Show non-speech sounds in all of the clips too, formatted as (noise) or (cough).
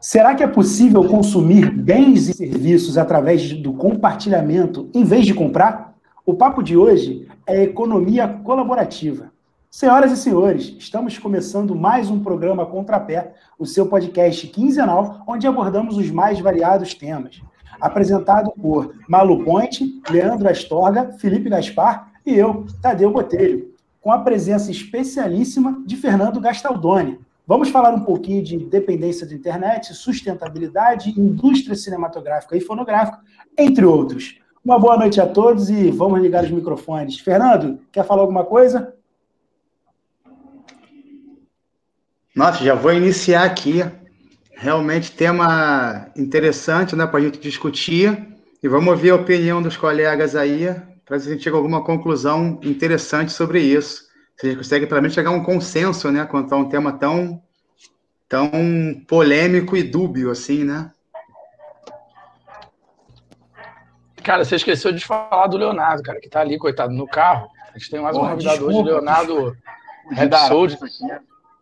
Será que é possível consumir bens e serviços através do compartilhamento em vez de comprar? O papo de hoje é economia colaborativa. Senhoras e senhores, estamos começando mais um programa Contrapé, o seu podcast quinzenal, onde abordamos os mais variados temas. Apresentado por Malu Ponte, Leandro Astorga, Felipe Gaspar e eu, Tadeu Botelho, com a presença especialíssima de Fernando Gastaldoni. Vamos falar um pouquinho de dependência da internet, sustentabilidade, indústria cinematográfica e fonográfica, entre outros. Uma boa noite a todos e vamos ligar os microfones. Fernando, quer falar alguma coisa? Nossa, já vou iniciar aqui. Realmente tema interessante né, para a gente discutir. E vamos ouvir a opinião dos colegas aí, para a gente chegar a alguma conclusão interessante sobre isso. Gente consegue, pelo menos, chegar a um consenso né, quanto a um tema tão, tão polêmico e dúbio assim, né? Cara, você esqueceu de falar do Leonardo, cara, que tá ali, coitado, no carro. A gente tem mais uma novidade hoje, Leonardo Rhapsody.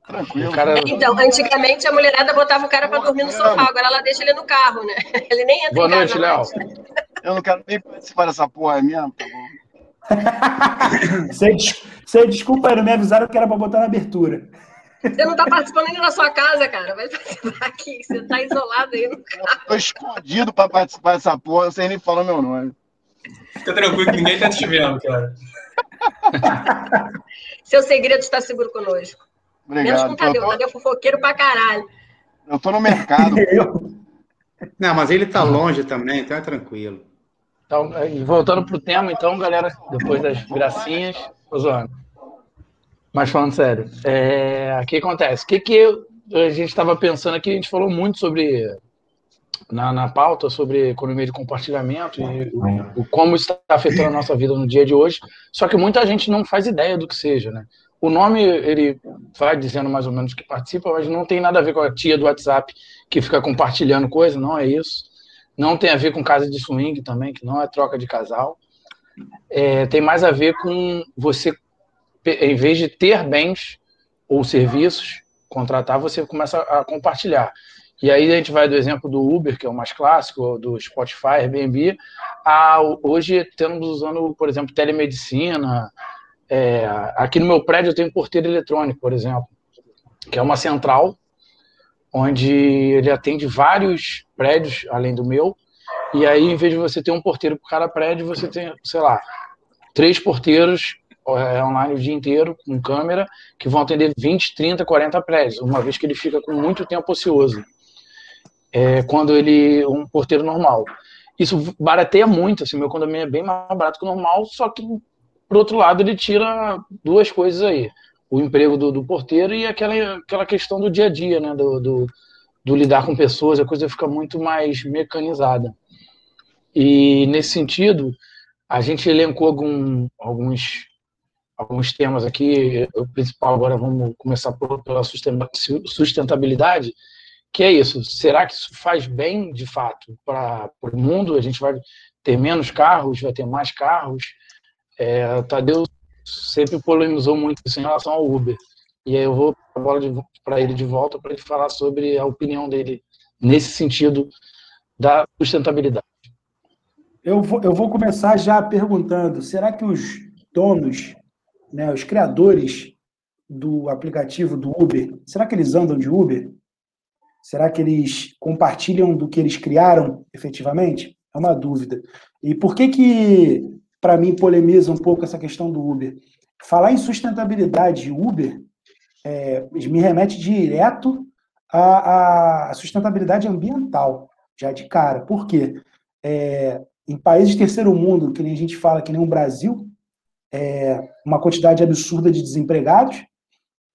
Tranquilo. Cara... Então, antigamente a mulherada botava o cara para dormir no sofá, agora ela deixa ele no carro, né? (laughs) Ele nem entra Boa noite, Léo. Eu não quero nem participar dessa porra mesmo, tá bom? (laughs) você, você desculpa, não me avisaram que era para botar na abertura. Você não está participando ainda da sua casa, cara. Vai participar aqui. Você está isolado aí no carro. Estou escondido para participar dessa porra, você nem falou meu nome. Fica tranquilo que ninguém está te vendo, cara. (laughs) Seu segredo está seguro conosco. Obrigado. Menos com o Tadeu. Tô... Tadeu é fofoqueiro pra caralho. Eu tô no mercado. (laughs) Não, mas ele tá longe também, então é tranquilo. Então, voltando pro tema, então, galera, depois das gracinhas, tô zoando. Mas falando sério, é, o que acontece? O que, que a gente estava pensando aqui? A gente falou muito sobre, na, na pauta, sobre economia de compartilhamento e o, o, como isso está afetando a nossa vida no dia de hoje. Só que muita gente não faz ideia do que seja, né? O nome, ele vai dizendo mais ou menos que participa, mas não tem nada a ver com a tia do WhatsApp que fica compartilhando coisa, não é isso. Não tem a ver com casa de swing também, que não é troca de casal. É, tem mais a ver com você, em vez de ter bens ou serviços, contratar, você começa a compartilhar. E aí a gente vai do exemplo do Uber, que é o mais clássico, do Spotify, Airbnb, a hoje temos usando, por exemplo, telemedicina, é, aqui no meu prédio eu tenho um porteiro eletrônico, por exemplo, que é uma central onde ele atende vários prédios além do meu. E aí, em vez de você ter um porteiro por cada prédio, você tem, sei lá, três porteiros é, online o dia inteiro, com câmera, que vão atender 20, 30, 40 prédios, uma vez que ele fica com muito tempo ocioso. É, quando ele. um porteiro normal. Isso barateia muito, assim, meu condomínio é bem mais barato que o normal, só que por outro lado, ele tira duas coisas aí. O emprego do, do porteiro e aquela, aquela questão do dia a dia, né? Do, do, do, lidar com pessoas, a coisa fica muito mais mecanizada. E nesse sentido, a gente elencou algum, alguns, alguns temas aqui. O principal agora vamos começar por, pela sustentabilidade, que é isso. Será que isso faz bem, de fato, para o mundo? A gente vai ter menos carros, vai ter mais carros? É, Tadeu sempre polemizou muito isso em relação ao Uber. E aí eu vou a bola para ele de volta para ele falar sobre a opinião dele nesse sentido da sustentabilidade. Eu vou, eu vou começar já perguntando: será que os donos, né, os criadores do aplicativo do Uber, será que eles andam de Uber? Será que eles compartilham do que eles criaram efetivamente? É uma dúvida. E por que que para mim, polemiza um pouco essa questão do Uber. Falar em sustentabilidade Uber é, me remete direto à, à, sustentabilidade ambiental, já de cara. Por quê? É, em países de terceiro mundo, que nem a gente fala, que nem o Brasil, é uma quantidade absurda de desempregados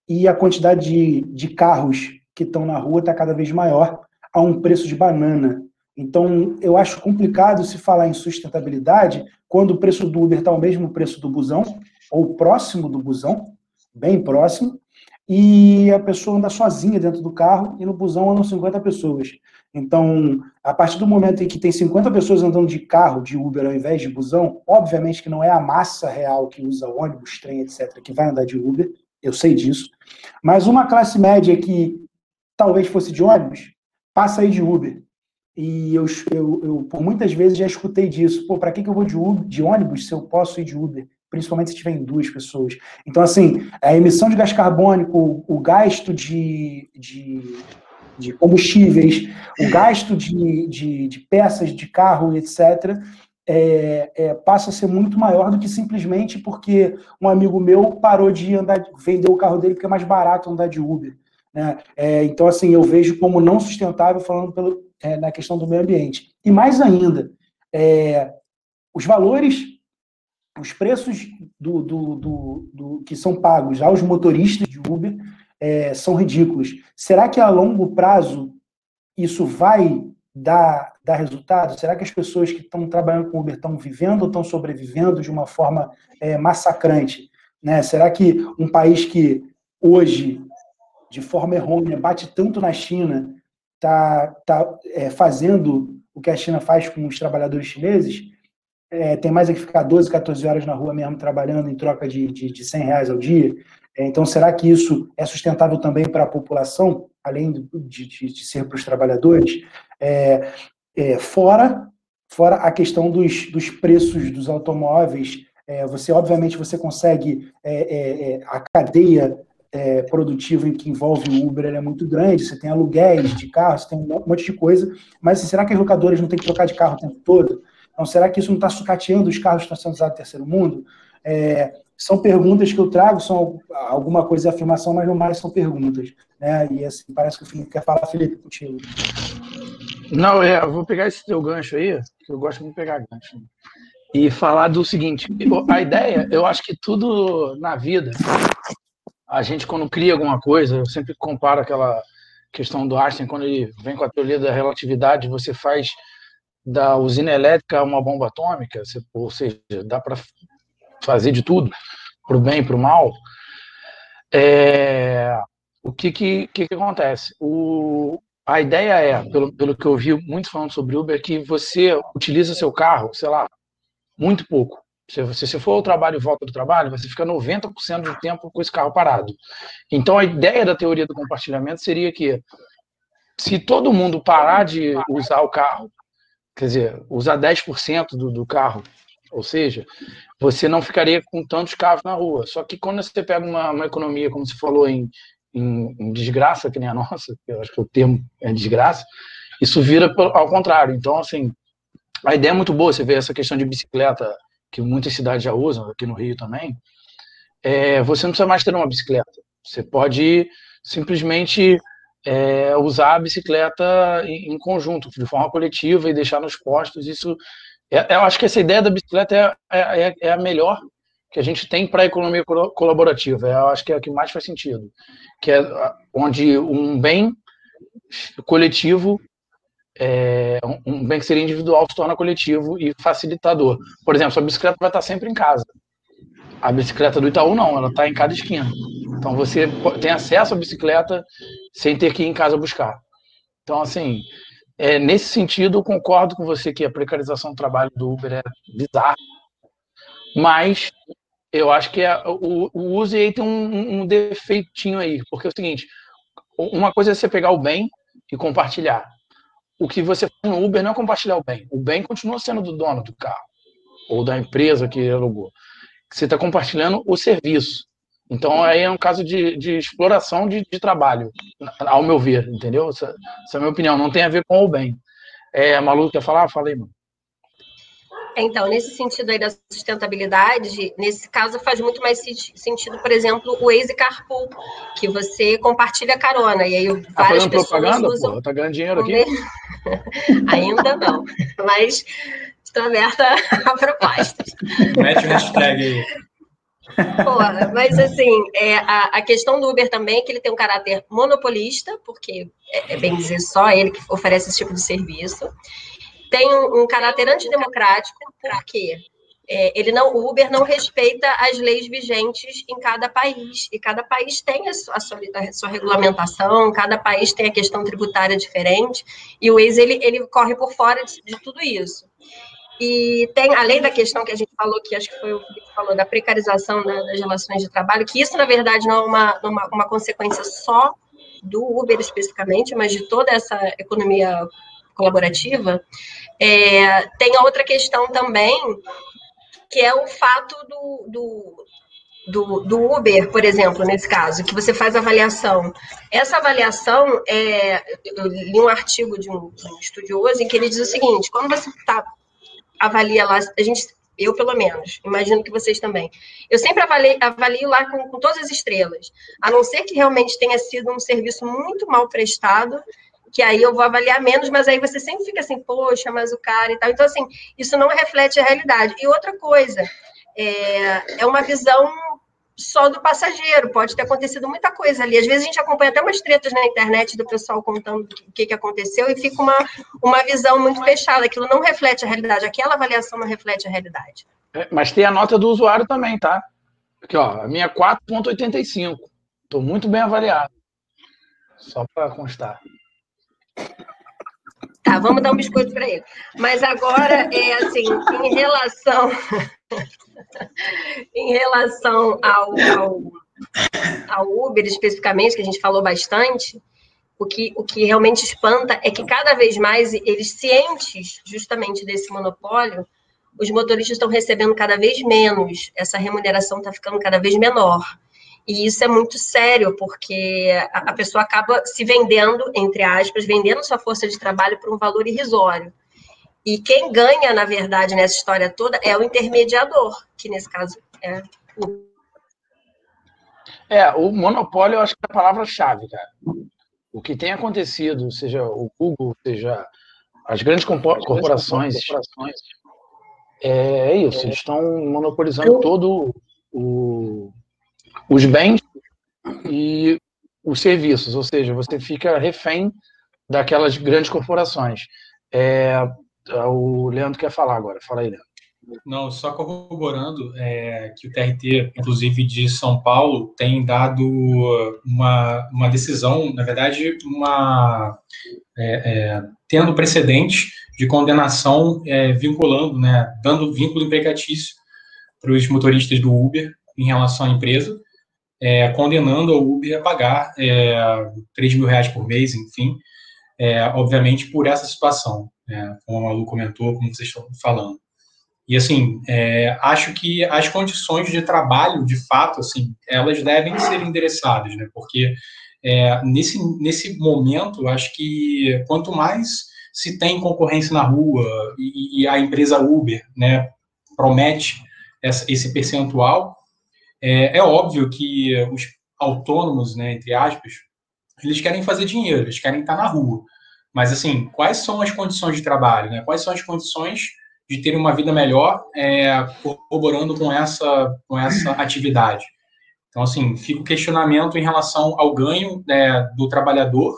e a quantidade de, de carros que estão na rua está cada vez maior a um preço de banana. Então, eu acho complicado se falar em sustentabilidade quando o preço do Uber está o mesmo preço do busão, ou próximo do busão, bem próximo, e a pessoa anda sozinha dentro do carro e no busão andam 50 pessoas. Então, a partir do momento em que tem 50 pessoas andando de carro, de Uber, ao invés de busão, obviamente que não é a massa real que usa ônibus, trem, etc., que vai andar de Uber, eu sei disso, mas uma classe média que talvez fosse de ônibus, passa aí de Uber. E eu, eu, eu, por muitas vezes já escutei disso. Pô, para que, que eu vou de, Uber, de ônibus se eu posso ir de Uber? Principalmente se tiver em duas pessoas. Então, assim, a emissão de gás carbônico, o, gasto de, de, de, combustíveis, o gasto de, de, de peças de carro, etc., é, é, passa a ser muito maior do que simplesmente porque um amigo meu parou de andar, vender o carro dele porque é mais barato andar de Uber. Né? É, então, assim, eu vejo como não sustentável, falando pelo, é, na questão do meio ambiente. E mais ainda, é, os valores, os preços do, do, do, do, que são pagos aos motoristas de Uber é, são ridículos. Será que a longo prazo isso vai dar, dar resultado? Será que as pessoas que estão trabalhando com Uber estão vivendo ou estão sobrevivendo de uma forma é, massacrante? Né? Será que um país que hoje, de forma errônea, bate tanto na China, está tá, é, fazendo o que a China faz com os trabalhadores chineses, é, tem mais é que ficar 12, 14 horas na rua mesmo trabalhando em troca de, de, de 100 reais ao dia. É, então, será que isso é sustentável também para a população, além de, de, de ser para os trabalhadores? É, é, fora, fora a questão dos, dos preços dos automóveis, é, você, obviamente, você consegue, a cadeia é, produtivo em que envolve o Uber é muito grande, você tem aluguéis de carros, tem um monte de coisa, mas será que as locadoras não têm que trocar de carro o tempo todo? Então, será que isso não está sucateando os carros que estão sendo usados no terceiro mundo? É, são perguntas que eu trago, são alguma coisa de afirmação, mas não mais são perguntas. Né? E assim, parece que o Felipe quer falar, Felipe, contigo. Não, é, eu vou pegar esse teu gancho aí, que eu gosto muito de pegar gancho. E falar do seguinte: a ideia, eu acho que tudo na vida a gente, quando cria alguma coisa, eu sempre comparo aquela questão do Einstein, quando ele vem com a teoria da relatividade, você faz da usina elétrica uma bomba atômica, ou seja, dá para fazer de tudo, para o bem e para o mal. É, o que que, que, que acontece? O, a ideia é, pelo, pelo que eu vi muitos falando sobre Uber, que você utiliza seu carro, sei lá, muito pouco. Se você for ao trabalho e volta do trabalho, você fica 90% do tempo com esse carro parado. Então, a ideia da teoria do compartilhamento seria que, se todo mundo parar de usar o carro, quer dizer, usar 10% do, do carro, ou seja, você não ficaria com tantos carros na rua. Só que quando você pega uma, uma economia, como você falou, em, em, em, desgraça, que nem a (laughs) nossa, eu acho que o termo é desgraça, isso vira ao contrário. Então, assim, a ideia é muito boa, você vê essa questão de bicicleta que muitas cidades já usam, aqui no Rio também, é, você não precisa mais ter uma bicicleta. Você pode simplesmente é, usar a bicicleta em, em, conjunto, de forma coletiva e deixar nos postos. Isso, é, eu acho que essa ideia da bicicleta é, é, é, é a melhor que a gente tem para a economia colaborativa. Eu acho que é a que mais faz sentido, que é onde um bem coletivo é, um bem que seria individual se torna coletivo e facilitador. Por exemplo, a bicicleta vai estar sempre em casa. A bicicleta do Itaú não, ela está em cada esquina. Então você tem acesso à bicicleta sem ter que ir em casa buscar. Então, assim, é, nesse sentido, eu concordo com você que a precarização do trabalho do Uber é bizarra. Mas eu acho que é, o, o uso aí tem um, um defeitinho aí. Porque é o seguinte: uma coisa é você pegar o bem e compartilhar o que você faz no Uber não é compartilhar o bem. O bem continua sendo do dono do carro ou da empresa que alugou. Você está compartilhando o serviço. Então, aí é um caso de, de exploração de, de, trabalho, ao meu ver, entendeu? Essa, essa, é a minha opinião. Não tem a ver com o bem. É, Malu quer falar? Falei, mano. Então, nesse sentido aí da sustentabilidade, nesse caso faz muito mais sentido, por exemplo, o Waze Carpool, que você compartilha carona, e aí tá várias pessoas propaganda, usam... Pô, tá ganhando dinheiro aqui? (laughs) Ainda não, mas estou aberta (laughs) a propostas. Mete o hashtag aí. Porra, mas assim, é, a, a, questão do Uber também é que ele tem um caráter monopolista, porque é, é bem dizer só ele que oferece esse tipo de serviço tem um, um caráter antidemocrático, porque é, ele não, o Uber não respeita as leis vigentes em cada país, e cada país tem a sua, a sua, a sua regulamentação, cada país tem a questão tributária diferente, e o Waze, ele, ele corre por fora de, de tudo isso. E tem, além da questão que a gente falou, que acho que foi o que falou, da precarização né, das relações de trabalho, que isso, na verdade, não é uma, uma, uma consequência só do Uber especificamente, mas de toda essa economia colaborativa, é, tem outra questão também, que é o fato do, do, do, do, Uber, por exemplo, nesse caso, que você faz avaliação. Essa avaliação, é, eu li um artigo de um, de um estudioso em que ele diz o seguinte: quando você tá, avalia lá, a gente, eu pelo menos, imagino que vocês também, eu sempre avalio, avalio lá com, com todas as estrelas, a não ser que realmente tenha sido um serviço muito mal prestado que aí eu vou avaliar menos, mas aí você sempre fica assim, poxa, mas o cara e tal. Então, assim, isso não reflete a realidade. E outra coisa, é, é uma visão só do passageiro, pode ter acontecido muita coisa ali. Às vezes a gente acompanha até umas tretas na internet do pessoal contando o que, que aconteceu e fica uma, uma visão muito fechada. Aquilo não reflete a realidade, aquela avaliação não reflete a realidade. É, mas tem a nota do usuário também, tá? Aqui, ó, a minha é 4,85. Estou muito bem avaliado. Só para constar. Tá, vamos dar um biscoito para ele. Mas agora, é assim, em relação, (laughs) em relação ao, ao, ao, Uber especificamente, que a gente falou bastante, o que, o que realmente espanta é que cada vez mais eles cientes justamente desse monopólio, os motoristas estão recebendo cada vez menos, essa remuneração está ficando cada vez menor. E isso é muito sério, porque a, pessoa acaba se vendendo, entre aspas, vendendo sua força de trabalho por um valor irrisório. E quem ganha, na verdade, nessa história toda é o intermediador, que nesse caso é o. É, o monopólio eu acho que é a palavra-chave, cara. O que tem acontecido, seja o Google, seja as grandes corporações, é, é isso, eles estão monopolizando todo o, os bens e os serviços, ou seja, você fica refém daquelas grandes corporações. É, o Leandro quer falar agora, fala aí, Leandro. Não, só corroborando é, que o TRT, inclusive de São Paulo, tem dado uma, uma decisão, na verdade, uma é, é, tendo precedente de condenação é, vinculando, né, dando vínculo empregatício para os motoristas do Uber em relação à empresa, é, condenando a Uber a pagar é, 3 mil reais por mês, enfim, é, obviamente por essa situação, né, como a Malu comentou, como vocês estão falando. E, assim, é, acho que as condições de trabalho, de fato, assim, elas devem ser endereçadas, né, porque é, nesse, nesse momento, acho que quanto mais se tem concorrência na rua e, e a empresa Uber, né, promete essa, esse percentual, é, é óbvio que os autônomos, né, entre aspas, eles querem fazer dinheiro, eles querem estar na rua. Mas, assim, quais são as condições de trabalho? Né? Quais são as condições de ter uma vida melhor é, corroborando com essa, com essa (clears throat) atividade? Então, assim, fica o questionamento em relação ao ganho né, do trabalhador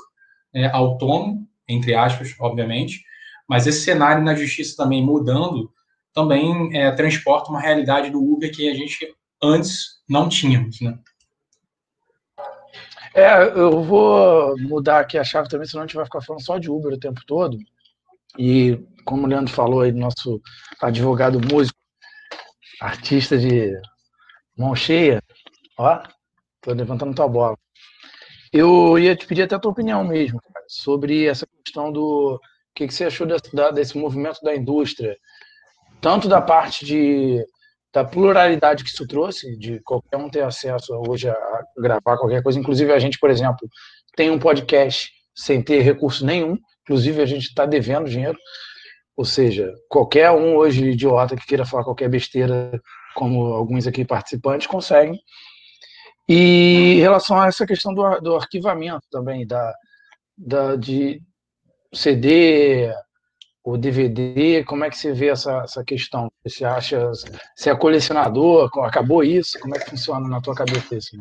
é, autônomo, entre aspas, obviamente, mas esse cenário na justiça também mudando, também é, transporta uma realidade do Uber que a gente antes não tínhamos, né? É, eu vou mudar aqui a chave também, senão a gente vai ficar falando só de Uber o tempo todo. E como o Leandro falou aí, nosso advogado músico, artista de mão cheia, ó, tô levantando tua bola. Eu ia te pedir até a tua opinião mesmo, cara, sobre essa questão do o que, que você achou desse, desse movimento da indústria, tanto da parte de da pluralidade que isso trouxe, de qualquer um ter acesso hoje a gravar qualquer coisa. Inclusive, a gente, por exemplo, tem um podcast sem ter recurso nenhum, inclusive a gente está devendo dinheiro. Ou seja, qualquer um hoje idiota que queira falar qualquer besteira, como alguns aqui participantes, conseguem. E em relação a essa questão do, do arquivamento também, da, da, de CD, o DVD, como é que você vê essa, essa questão? Você acha, você é colecionador, acabou isso? Como é que funciona na tua cabeça isso?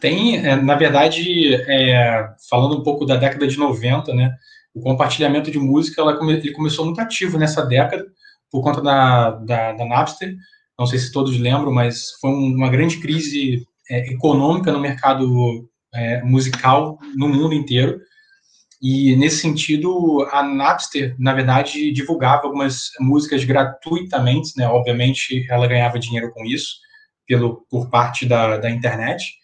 Tem, é, na verdade, é, falando um pouco da década de 90, né, o compartilhamento de música ela ele começou muito ativo nessa década, por conta da, da, da Napster, não sei se todos lembram, mas foi uma grande crise é, econômica no mercado é, musical no mundo inteiro, e nesse sentido, a Napster, na verdade, divulgava algumas músicas gratuitamente, né? Obviamente, ela ganhava dinheiro com isso, pelo, por parte da, da internet,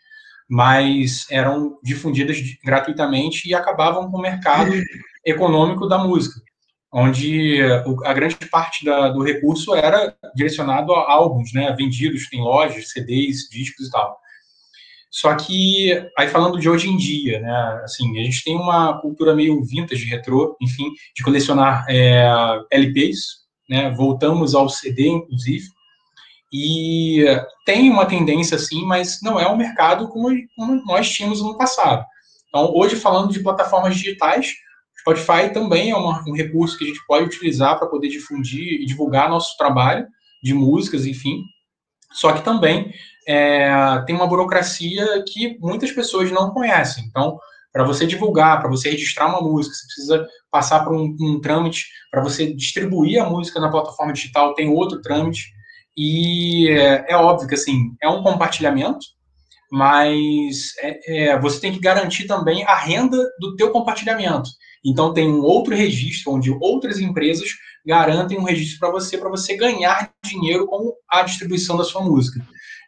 mas eram difundidas gratuitamente e acabavam com o mercado (laughs) econômico da música, onde a grande parte da, do recurso era direcionado a álbuns, né, vendidos em lojas, CDs, discos e tal. Só que, aí falando de hoje em dia, né, assim, a gente tem uma cultura meio vintage, retrô, enfim, de colecionar é, LPs, né, voltamos ao CD, inclusive, e tem uma tendência, assim, mas não é um mercado como, como nós tínhamos no passado. Então, hoje, falando de plataformas digitais, Spotify também é uma, um recurso que a gente pode utilizar para poder difundir e divulgar nosso trabalho de músicas, enfim. Só que também é, tem uma burocracia que muitas pessoas não conhecem. Então, para você divulgar, para você registrar uma música, você precisa passar por um, um trâmite. Para você distribuir a música na plataforma digital, tem outro trâmite. E é, é óbvio que assim é um compartilhamento, mas é, é, você tem que garantir também a renda do teu compartilhamento. Então tem um outro registro onde outras empresas garantem um registro para você para você ganhar dinheiro com a distribuição da sua música.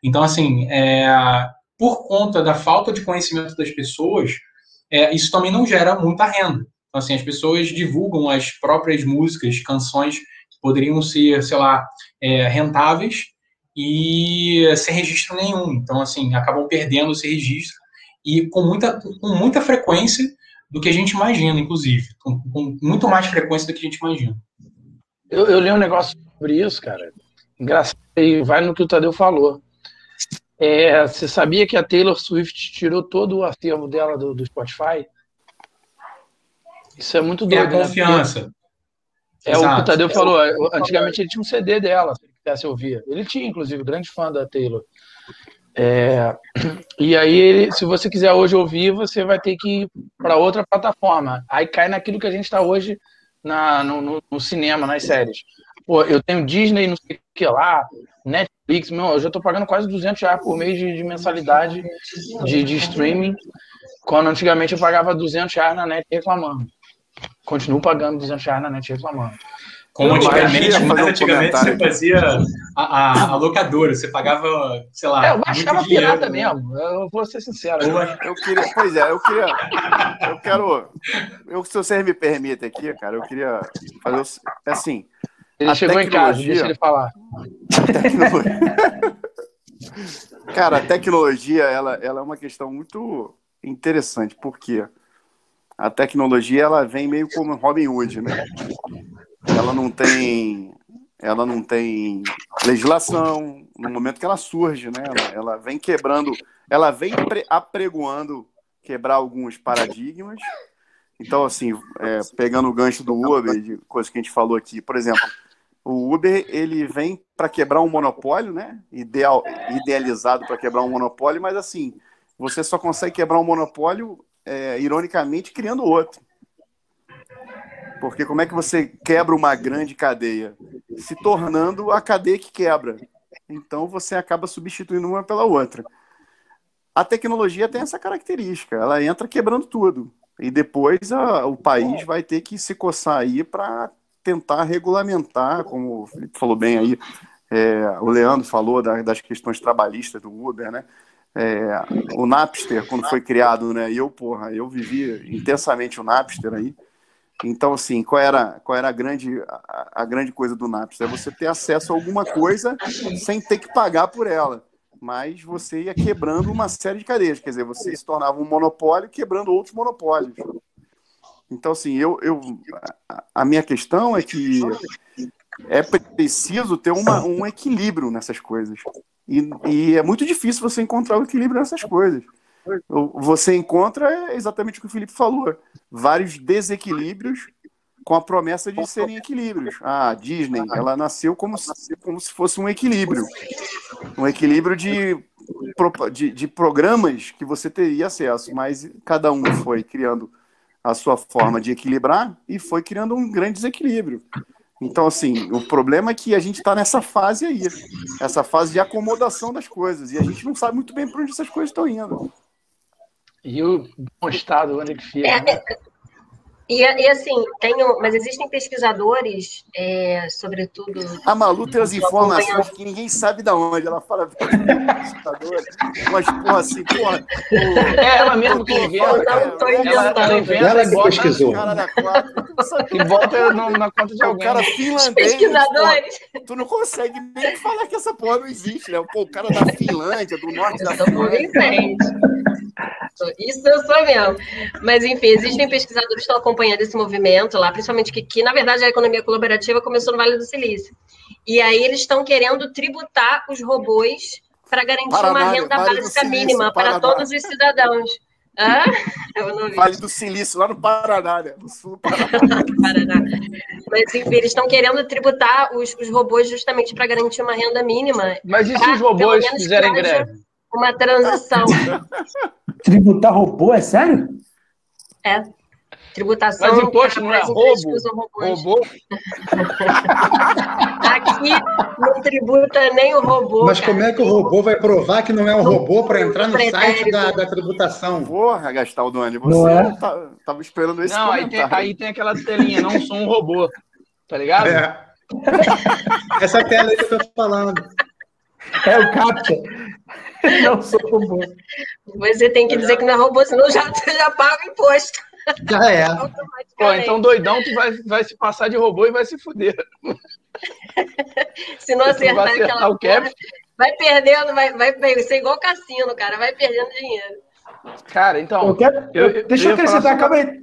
Então, assim, é, por conta da falta de conhecimento das pessoas, é, isso também não gera muita renda. Então, assim, as pessoas divulgam as próprias músicas, canções que poderiam ser, sei lá, é, rentáveis e sem registro nenhum. Então, assim, acabam perdendo esse registro e com muita, com muita frequência do que a gente imagina, inclusive. Com, com muito mais frequência do que a gente imagina. Eu, eu li um negócio sobre isso, cara. Engraçado, e vai no que o Tadeu falou. É, você sabia que a Taylor Swift tirou todo o acervo dela do, do Spotify? Isso é muito doido. É a confiança. Né? É Exato. o que o Tadeu falou. Antigamente ele tinha um CD dela, se ele quisesse ouvir. Ele tinha, inclusive, grande fã da Taylor. É, (clears throat) e aí, ele, se você quiser hoje ouvir, você vai ter que ir para outra plataforma. Aí cai naquilo que a gente está hoje na, no, no, no, cinema, nas séries. Pô, eu tenho Disney, não sei o que lá, Netflix, meu, eu já estou pagando quase 200 reais por mês de, de mensalidade de, de, streaming, quando antigamente eu pagava 200 reais na net reclamando. Continuo pagando 200 reais na net reclamando. Como antigamente, mas antigamente você fazia a, a, a, locadora, você pagava, sei lá. É, eu baixava pirata né? mesmo, eu vou ser sincero. Eu, eu, queria, pois é, eu queria. Eu quero. Eu, se vocês me permitem aqui, cara, eu queria fazer assim. Ele chegou em casa, deixa ele falar. (laughs) Cara, a tecnologia ela, ela é uma questão muito interessante, porque a tecnologia ela vem meio como Robin Hood, né? Ela não tem ela não tem legislação no momento que ela surge, né? Ela, ela vem quebrando, ela vem apregoando quebrar alguns paradigmas. Então, assim, é, pegando o gancho do Uber, de coisa que a gente falou aqui, por exemplo, o Uber ele vem para quebrar um monopólio, né? Ideal, idealizado para quebrar um monopólio, mas assim você só consegue quebrar um monopólio, é, ironicamente, criando outro. Porque como é que você quebra uma grande cadeia? Se tornando a cadeia que quebra. Então você acaba substituindo uma pela outra. A tecnologia tem essa característica, ela entra quebrando tudo. E depois a, o país vai ter que se coçar aí para tentar regulamentar, como o Felipe falou bem aí, é, o Leandro falou da, das questões trabalhistas do Uber, né? É, o Napster, quando foi criado, né? Eu, porra, eu vivi intensamente o Napster aí. Então, assim, qual era, qual era a, grande, a, a grande coisa do Napster? É você ter acesso a alguma coisa sem ter que pagar por ela. Mas você ia quebrando uma série de cadeias. Quer dizer, você se tornava um monopólio quebrando outros monopólios. Então, assim, eu, eu, a minha questão é que é preciso ter uma, um equilíbrio nessas coisas. E, e é muito difícil você encontrar o equilíbrio nessas coisas. Você encontra exatamente o que o Felipe falou: vários desequilíbrios com a promessa de serem equilíbrios. Ah, a Disney, ela nasceu como se, como se fosse um equilíbrio. Um equilíbrio de, de, de programas que você teria acesso, mas cada um foi criando a sua forma de equilibrar e foi criando um grande desequilíbrio. Então, assim, o problema é que a gente está nessa fase aí, essa fase de acomodação das coisas, e a gente não sabe muito bem para onde essas coisas estão indo. E o bom estado, onde é que fica? Né? E, e, assim, tem, mas existem pesquisadores, é, sobretudo. A Malu tem as informações que ninguém sabe de onde. Ela fala pesquisadores, mas porra assim, porra. É ela mesmo que inventa. Eu não estou inventando. Ela, inventa ela que pesquisou. Que bota (laughs) no, na conta de alguém. O cara finlandês. Pesquisadores. Porra, tu não consegue nem falar que essa porra não existe, né? Pô, o cara da Finlândia, do norte da Finlândia. Isso eu sou mesmo. Mas, enfim, existem pesquisadores que estão acompanhando esse movimento lá, principalmente que, que, na verdade, a economia colaborativa começou no Vale do Silício. E aí eles estão querendo tributar os robôs para garantir Paraná, uma renda vale básica Silício, mínima Paraná. para todos os cidadãos. Ah, vale do Silício, lá no Paraná, né? No sul do Paraná. (laughs) Paraná. Mas, enfim, eles estão querendo tributar os, os robôs justamente para garantir uma renda mínima. Mas e se os robôs fizerem greve? Uma transição. (laughs) Tributar robô, é sério? É. Tributação. Mas imposto não é roubo? Robô? Aqui não tributa nem o robô. Mas cara. como é que o robô vai provar que não é um robô para entrar no site da, da tributação? Porra, Gastaldoni, você não é? tá, tava esperando esse Não, aí tem, aí tem, aquela telinha, não sou um robô. Tá ligado? É. (laughs) Essa tela aí que eu tô falando. É o CAPTCHA. Não sou robô. Você tem que dizer que não é robô, senão já, já paga o imposto. Já é. (laughs) Pô, então doidão, tu vai, vai se passar de robô e vai se fuder. se não acertar, aquela o cap, vai perdendo, vai, vai, vai ser igual cassino, cara, vai perdendo dinheiro. Cara, então. Eu quero, eu, deixa eu, eu acrescentar, calma aí.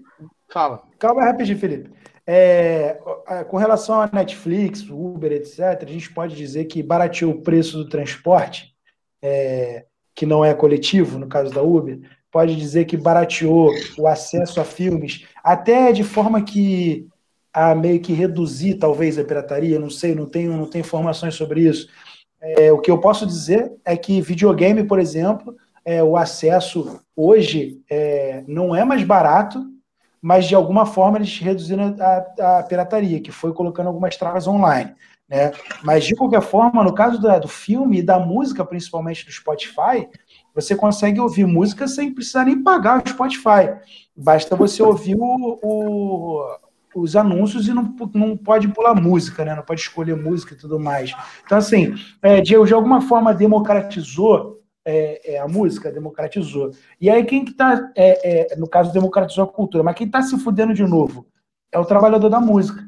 Fala. Calma aí rapidinho, Felipe. É, com relação a Netflix, Uber, etc., a gente pode dizer que barateou o preço do transporte, é, que não é coletivo, no caso da Uber, pode dizer que barateou o acesso a filmes, até de forma que a meio que reduzir talvez a pirataria, não sei, não tenho, não tenho informações sobre isso. É, o que eu posso dizer é que videogame, por exemplo, é, o acesso hoje é, não é mais barato, mas de alguma forma eles reduziram a, a pirataria, que foi colocando algumas travas online. Né? Mas de qualquer forma, no caso da, do filme e da música, principalmente do Spotify, você consegue ouvir música sem precisar nem pagar o Spotify. Basta você ouvir o, o, os anúncios e não, não pode pular música, né? Não pode escolher música e tudo mais. Então, assim, é, de, de alguma forma democratizou é, é, a música, democratizou. E aí quem que tá, é, é, no caso, democratizou a cultura, mas quem está se fudendo de novo é o trabalhador da música.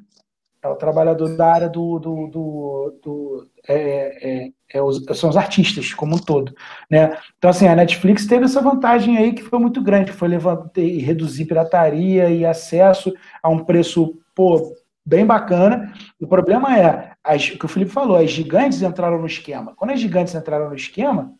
É o trabalhador da área do. do, do, do é, é, é os, são os artistas como um todo. Né? Então, assim, a Netflix teve essa vantagem aí que foi muito grande, foi levantar, reduzir pirataria e acesso a um preço pô, bem bacana. O problema é, as, o que o Felipe falou, as gigantes entraram no esquema. Quando as gigantes entraram no esquema,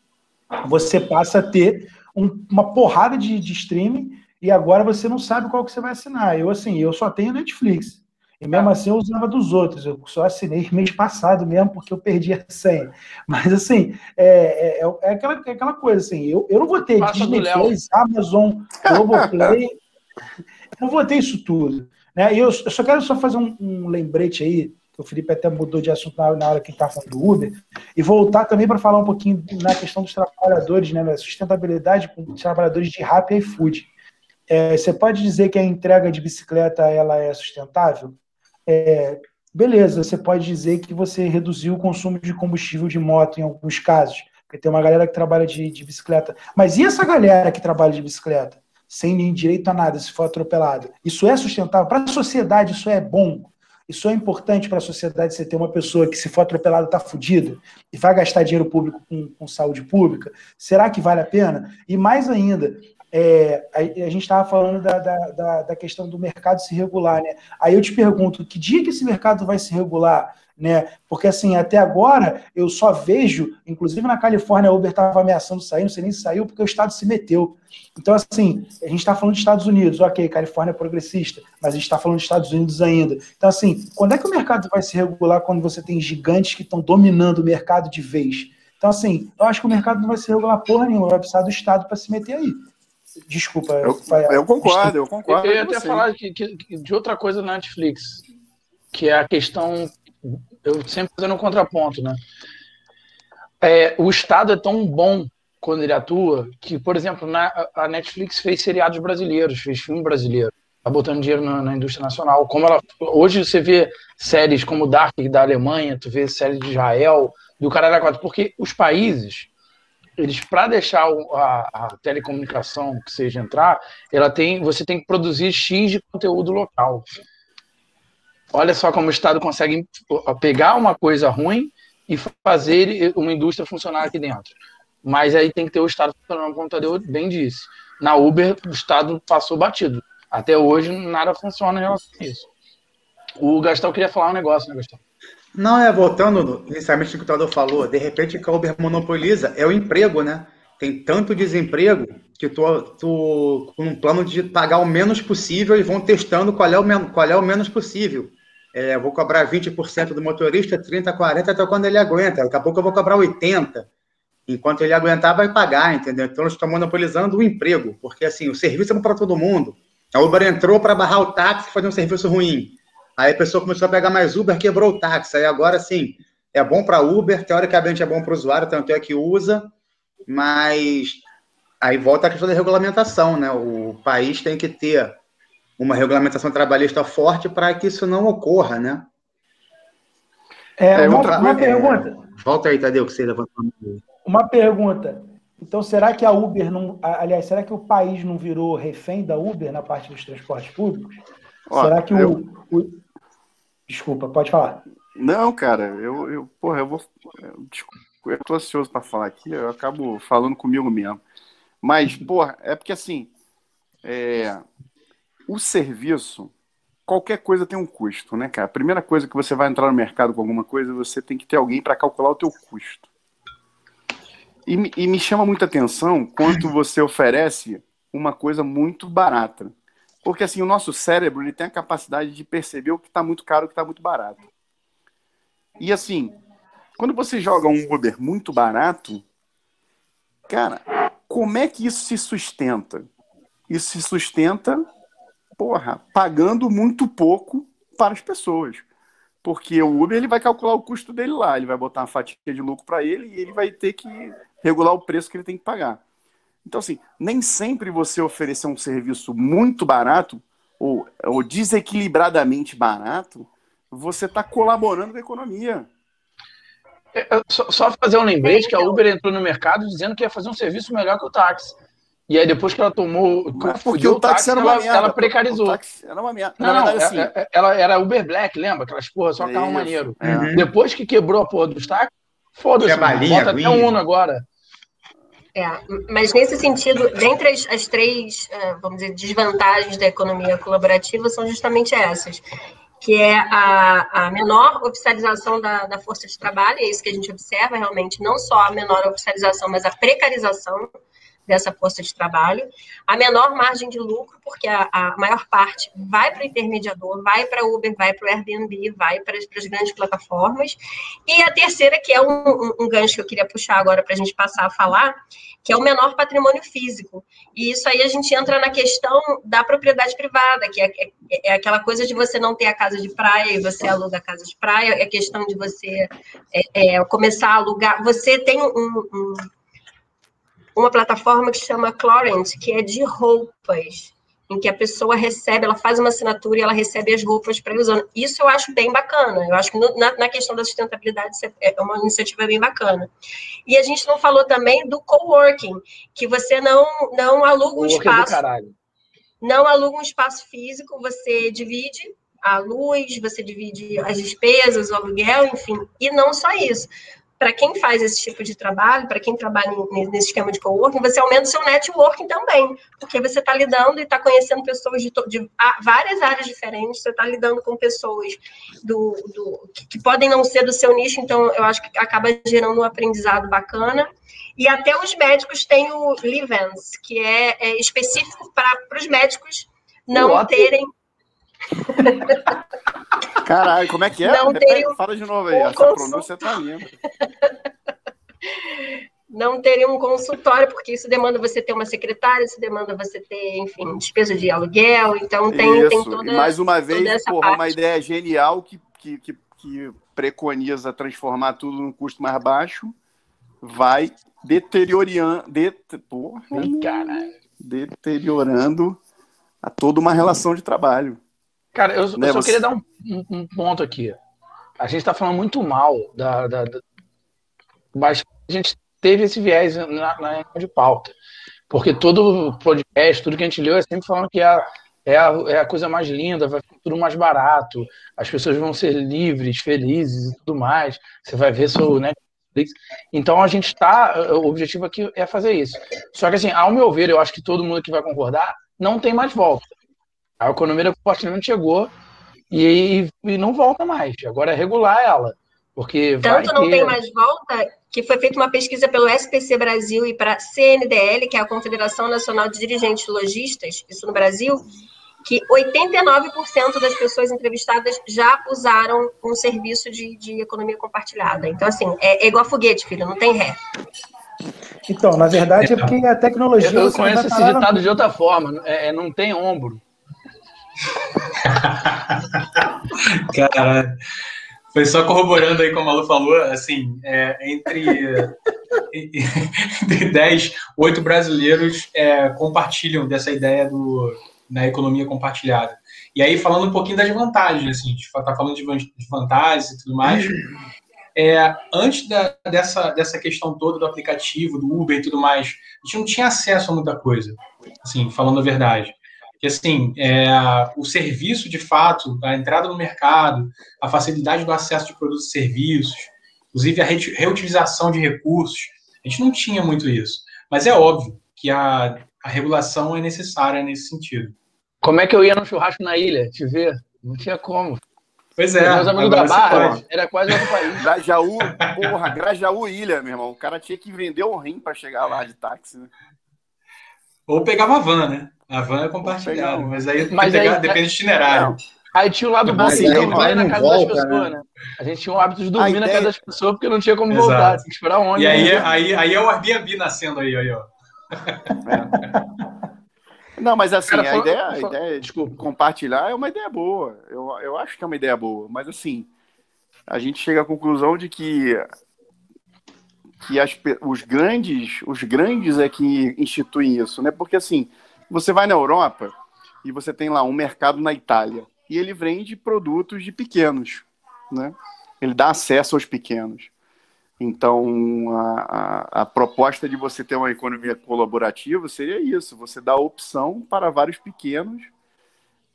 você passa a ter um, uma porrada de, de streaming e agora você não sabe qual que você vai assinar. Eu, assim, eu só tenho Netflix. E mesmo assim eu usava dos outros. Eu só assinei (laughs) mês passado mesmo, porque eu perdi a senha. Mas assim, é, é, é aquela, é aquela coisa assim, eu, eu não vou ter Passa Disney Plus, Amazon, Globoplay, (laughs) eu não vou ter isso tudo. Né? E eu, eu só quero só fazer um, um lembrete aí, que o Felipe até mudou de assunto na, na hora que está falando do Uber, e voltar também para falar um pouquinho na questão dos trabalhadores, né, da sustentabilidade com os trabalhadores de rap e food. É, você pode dizer que a entrega de bicicleta ela é sustentável? É, beleza, você pode dizer que você reduziu o consumo de combustível de moto em alguns casos, porque tem uma galera que trabalha de, de bicicleta. Mas e essa galera que trabalha de bicicleta? Sem nem direito a nada, se for atropelado. Isso é sustentável? Para a sociedade, isso é bom? Isso é importante para a sociedade, você ter uma pessoa que, se for atropelada, está fudido e vai gastar dinheiro público com, com, saúde pública? Será que vale a pena? E mais ainda, é, a, a, gente estava falando da, da, da, questão do mercado se regular, né? Aí eu te pergunto, que dia que esse mercado vai se regular? né? Porque assim, até agora eu só vejo, inclusive na Califórnia, a Uber estava ameaçando sair, não sei nem se saiu, porque o Estado se meteu. Então, assim, a gente está falando dos Estados Unidos, ok, Califórnia é progressista, mas a gente está falando dos Estados Unidos ainda. Então, assim, quando é que o mercado vai se regular quando você tem gigantes que estão dominando o mercado de vez? Então, assim, eu acho que o mercado não vai se regular porra nenhuma, vai precisar do Estado para se meter aí. Desculpa. Eu, eu concordo, eu concordo. Eu ia até falar de, de outra coisa na Netflix, que é a questão eu sempre fazendo um contraponto, né? É, o Estado é tão bom quando ele atua que, por exemplo, na, a Netflix fez seriados brasileiros, fez filme brasileiro. Tá botando dinheiro na, na, indústria nacional. Como ela, hoje você vê séries como Dark da Alemanha, tu vê séries de Israel, do Caralho 4, porque os países, eles para deixar a, a, telecomunicação que seja entrar, ela tem, você tem que produzir X de conteúdo local. Olha só como o Estado consegue pegar uma coisa ruim e fazer uma indústria funcionar aqui dentro. Mas aí tem que ter o Estado funcionando, como o Tadeu bem disse. Na Uber, o Estado passou batido. Até hoje, nada funciona em relação a isso. O Gastão queria falar um negócio, né, Gastão? Não, é, voltando inicialmente o que o Tadeu falou, de repente que a Uber monopoliza é o emprego, né? Tem tanto desemprego que tu, tu com um plano de pagar o menos possível e vão testando qual é o, qual é o menos possível. É, vou cobrar 20% do motorista, 30%, 40% até quando ele aguenta. Daqui a pouco eu vou cobrar 80%. Enquanto ele aguentar, vai pagar, entendeu? Então eles estão monopolizando o emprego, porque assim, o serviço é para todo mundo. A Uber entrou para barrar o táxi e fazer um serviço ruim. Aí a pessoa começou a pegar mais Uber, quebrou o táxi. Aí agora, sim, é bom para Uber, teoricamente é bom para o usuário, tanto é que usa, mas aí volta a questão da regulamentação, né? O país tem que ter uma regulamentação trabalhista forte para que isso não ocorra, né? É, é uma, outra, uma pergunta. É, volta aí, Tadeu, que você levantou. Uma pergunta. Então, será que a Uber não. Aliás, será que o país não virou refém da Uber na parte dos transportes públicos? Ó, será que eu... o, o, Desculpa, pode falar. Não, cara, eu, eu porra, eu vou. Eu, eu tô ansioso para falar aqui, eu acabo falando comigo mesmo. Mas, porra, é porque assim. É, o serviço, qualquer coisa tem um custo, né, cara? A primeira coisa que você vai entrar no mercado com alguma coisa, você tem que ter alguém para calcular o teu custo. E, e me chama muita atenção quanto você oferece uma coisa muito barata. Porque assim, o nosso cérebro ele tem a capacidade de perceber o que está muito caro e o que está muito barato. E assim, quando você joga um Uber muito barato, cara, como é que isso se sustenta? Isso se sustenta, porra, pagando muito pouco para as pessoas. Porque o Uber ele vai calcular o custo dele lá, ele vai botar uma fatia de lucro para ele e ele vai ter que regular o preço que ele tem que pagar. Então, assim, nem sempre você oferecer um serviço muito barato ou, ou desequilibradamente barato, você está colaborando com a economia. É, é, só, só, fazer um lembrete que a Uber entrou no mercado dizendo que ia fazer um serviço melhor que o táxi. E aí, depois que ela tomou. Mas porque o táxi, táxi era uma ela, merda. Ela precarizou. O táxi era uma merda. Não, não, assim... ela era Uber Black, lembra? Aquelas porra, só carro maneiro. Uhum. Depois que quebrou a porra dos táxis, foda-se. Bota até um Uno agora. É, mas nesse sentido, dentre as, as três, é, vamos dizer, desvantagens da economia colaborativa são justamente essas, que é a, a menor oficialização da, da força de trabalho, é isso que a gente observa realmente, não só a menor oficialização, mas a precarização dessa força de trabalho, a menor margem de lucro, porque a, a maior parte vai para o intermediador, vai para Uber, vai para o Airbnb, vai para as grandes plataformas, e a terceira, que é um, um, um gancho que eu queria puxar agora para a gente passar a falar, que é o menor patrimônio físico. E isso aí a gente entra na questão da propriedade privada, que é, é, é aquela coisa de você não ter a casa de praia e você aluga a casa de praia, é questão de você é, é começar a alugar. Você tem um, um uma plataforma que chama Clorent, que é de roupas, em que a pessoa recebe, ela faz uma assinatura e ela recebe as roupas para ir usando. Isso eu acho bem bacana. Eu acho que no, na, na, questão da sustentabilidade é, é uma iniciativa bem bacana. E a gente não falou também do coworking, que você não não aluga um espaço. Não aluga um espaço físico, você divide a luz, você divide as despesas, o aluguel, enfim. E não só isso para quem faz esse tipo de trabalho, para quem trabalha nesse esquema de coworking, você aumenta o seu networking também, porque você está lidando e está conhecendo pessoas de, de, várias áreas diferentes, você está lidando com pessoas do, do que, que, podem não ser do seu nicho, então eu acho que acaba gerando um aprendizado bacana. E até os médicos têm o Livens, que é, é específico para os médicos não terem (laughs) Caralho, como é que é? Não Repete, fala de novo aí. Um Essa pronúncia tá linda. (laughs) Não teria um consultório, porque isso demanda você ter uma secretária, isso demanda você ter, enfim, despesa de aluguel, então tem, isso. tem toda e mais uma vez, porra, uma ideia genial que, que, que, que preconiza transformar tudo num custo mais baixo, vai deteriorando, det, porra, deteriorando a toda uma relação de trabalho. Cara, eu, né, eu só você... queria dar um, um, um, ponto aqui. A gente está falando muito mal da, da, da, Mas a gente teve esse viés na, na de pauta. Porque todo podcast, tudo que a gente leu é sempre falando que é, é, a, é a coisa mais linda, vai ficar tudo mais barato, as pessoas vão ser livres, felizes e tudo mais. Você vai ver seu Netflix. Então a gente está. O objetivo aqui é fazer isso. Só que, assim, ao meu ver, eu acho que todo mundo que vai concordar, não tem mais volta. A economia do compartilhamento chegou e, e não volta mais. Agora é regular ela. Porque Tanto não ter... tem mais volta que foi feita uma pesquisa pelo SPC Brasil e para a CNDL, que é a Confederação Nacional de Dirigentes Logistas, isso no Brasil, que 89% das pessoas entrevistadas já usaram um serviço de, de economia compartilhada. Então, assim, é, é, igual foguete, filho, não tem ré. Então, na verdade, é porque a tecnologia. Eu, eu conheço esse ditado de outra forma, é, é não tem ombro. Cara, foi só corroborando aí como a Malu falou, assim, é, entre, entre (laughs) 10, 8 brasileiros é, compartilham dessa ideia do, da economia compartilhada. E aí, falando um pouquinho das vantagens, assim, a gente está falando de vantagens e tudo mais, é, antes da, dessa, dessa questão toda do aplicativo, do Uber e tudo mais, a gente não tinha acesso a muita coisa, assim, falando a verdade que assim, é, o serviço de fato, a entrada no mercado, a facilidade do acesso de produtos e serviços, inclusive a reutilização de recursos, a gente não tinha muito isso. Mas é óbvio que a, a regulação é necessária nesse sentido. Como é que eu ia no churrasco na ilha te ver? Não tinha como. Pois é. Meus amigos da Barra, era quase outro país. Grajaú, porra, Grajaú Ilha, meu irmão. O cara tinha que vender o rim para chegar lá de táxi, né? Ou pegava a van, né? A van é compartilhada, mas aí, mas pegar, aí depende do itinerário. Não. Aí tinha o lado bom de dormir na casa volta, das pessoas, né? né? A gente tinha o hábito de dormir na casa das pessoas porque não tinha como Exato. voltar, tinha que esperar onde. E aí, aí, aí é o Airbnb nascendo aí, aí ó. É. Não, mas assim, Cara, a ideia, a ideia de compartilhar é uma ideia boa. Eu, eu acho que é uma ideia boa, mas assim, a gente chega à conclusão de que que as, os grandes os grandes é que instituem isso, né? Porque assim, você vai na Europa e você tem lá um mercado na Itália e ele vende produtos de pequenos, né? Ele dá acesso aos pequenos. Então, a, a, a, proposta de você ter uma economia colaborativa seria isso: você dá opção para vários pequenos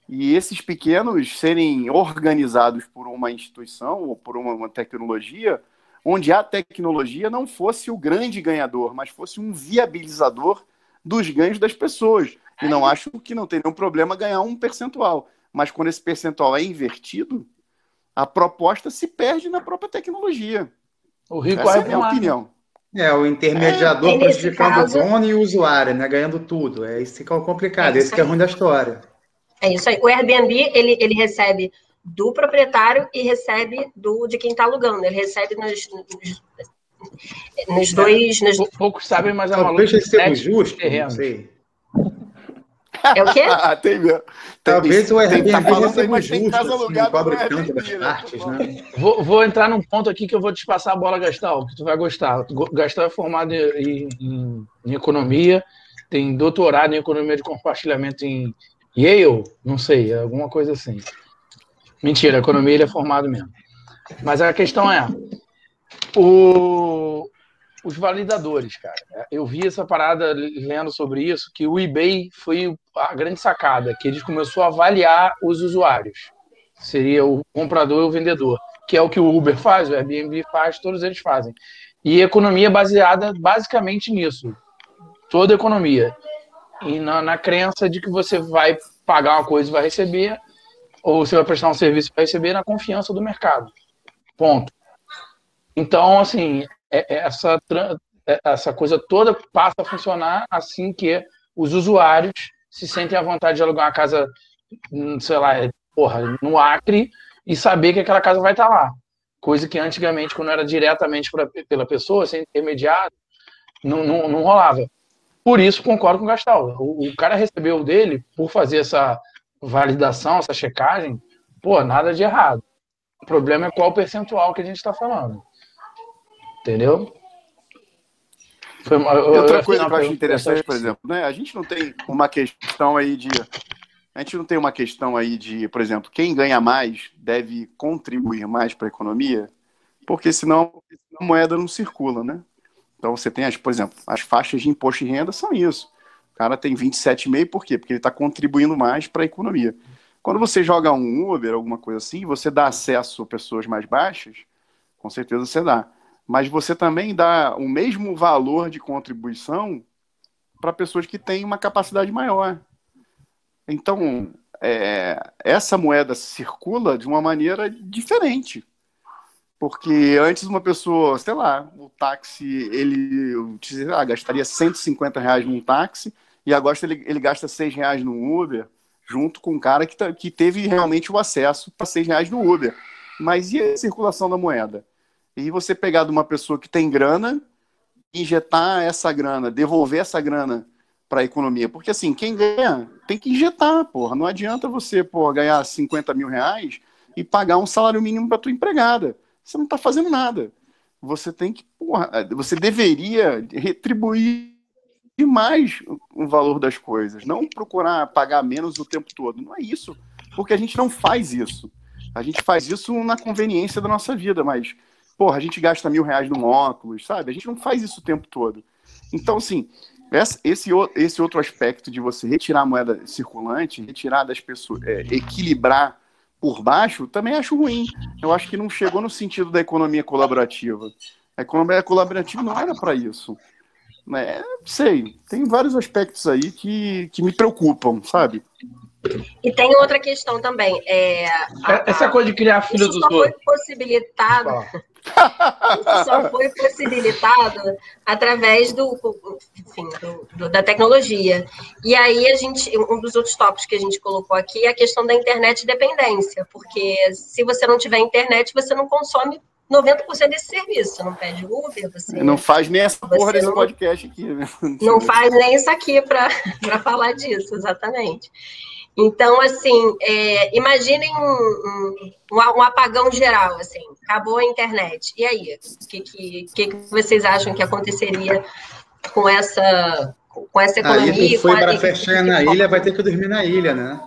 e esses pequenos serem organizados por uma instituição ou por uma, uma tecnologia, onde a tecnologia não fosse o grande ganhador, mas fosse um viabilizador dos ganhos das pessoas. E não acho que não tem nenhum problema ganhar um percentual. Mas quando esse percentual é invertido, a proposta se perde na própria tecnologia. O rico Essa é a minha opinião. É, o intermediador é, prejudicando caso... o dono e o usuário, né? Ganhando tudo. É isso que é o complicado, é esse que é ruim da história. É isso aí. O Airbnb, ele, ele recebe do proprietário e recebe do de quem está alugando. Ele recebe nos, nos, nos dois. Nos... Poucos sabem, mas é uma Talvez seja justo, não sei. É o quê? (laughs) tem, tem, Talvez o Airbnb tá falando aí, mas tem casa alugada cobre tanto das partes, né? Vou, vou, entrar num ponto aqui que eu vou te passar a bola, Gastal, que tu vai gostar. Gastal é formado em, em, em economia, tem doutorado em economia de compartilhamento em Yale, não sei, alguma coisa assim. Mentira, economia ele é formado mesmo. Mas a questão é, o, os validadores, cara. Eu vi essa parada lendo sobre isso, que o eBay foi a grande sacada, que eles começou a avaliar os usuários. Seria o comprador e o vendedor, que é o que o Uber faz, o Airbnb faz, todos eles fazem. E economia baseada basicamente nisso. Toda economia. E na, na crença de que você vai pagar uma coisa e vai receber, ou você vai prestar um serviço e vai receber na confiança do mercado. Ponto. Então, assim, é, é essa, é, essa coisa toda passa a funcionar assim que os usuários se sentem à vontade de alugar uma casa, hum, sei lá, porra, no Acre e saber que aquela casa vai estar lá. Coisa que antigamente, quando era diretamente pra, pela pessoa, sem intermediário, não, não, não rolava. Por isso, concordo com o Gastal. O, o cara recebeu dele por fazer essa validação, essa checagem, pô, nada de errado. O problema é qual o percentual que a gente está falando. Entendeu? Uma, e outra coisa que eu acho interessante, por exemplo, né? A gente não tem uma questão aí de a gente não tem uma questão aí de, por exemplo, quem ganha mais deve contribuir mais para a economia? Porque senão a moeda não circula, né? Então você tem, as, por exemplo, as faixas de imposto de renda são isso. O cara tem 27,5 por quê? Porque ele está contribuindo mais para a economia. Quando você joga um Uber, alguma coisa assim, você dá acesso a pessoas mais baixas, com certeza você dá. Mas você também dá o mesmo valor de contribuição para pessoas que têm uma capacidade maior. Então, é, essa moeda circula de uma maneira diferente. Porque antes uma pessoa, sei lá, o táxi, ele lá, gastaria 150 reais num táxi e agora ele, ele gasta 6 reais no Uber, junto com um cara que, tá, que teve realmente o acesso para 6 reais no Uber. Mas e a circulação da moeda? E você pegar de uma pessoa que tem grana, injetar essa grana, devolver essa grana para a economia. Porque assim, quem ganha tem que injetar, porra. Não adianta você porra, ganhar 50 mil reais e pagar um salário mínimo para tua empregada. Você não está fazendo nada. Você tem que, porra, você deveria retribuir mais o valor das coisas, não procurar pagar menos o tempo todo. Não é isso, porque a gente não faz isso. A gente faz isso na conveniência da nossa vida, mas, porra, a gente gasta mil reais num óculos, sabe? A gente não faz isso o tempo todo. Então, assim, esse, esse outro aspecto de você retirar a moeda circulante, retirar das pessoas, é, equilibrar por baixo, também acho ruim. Eu acho que não chegou no sentido da economia colaborativa. A economia colaborativa não era para isso. É, sei, tem vários aspectos aí que, que me preocupam, sabe? E tem outra questão também. É, a, Essa coisa de criar filho dos outros. foi possibilitado. Isso só foi possibilitado através do, enfim, do, do, da tecnologia. E aí a gente, um dos outros tópicos que a gente colocou aqui é a questão da internet dependência, porque se você não tiver internet, você não consome 90% desse serviço. Você não pede Uber, você. Não faz nem essa porra desse não, podcast aqui, né? Não faz nem isso aqui para (laughs) falar disso, exatamente. Então, assim, é, imaginem um, um, um, apagão geral, assim, acabou a internet. E aí, o que, que, que, vocês acham que aconteceria com essa, com essa economia? Aí foi para fechar na ilha, vai ter que dormir na ilha, né?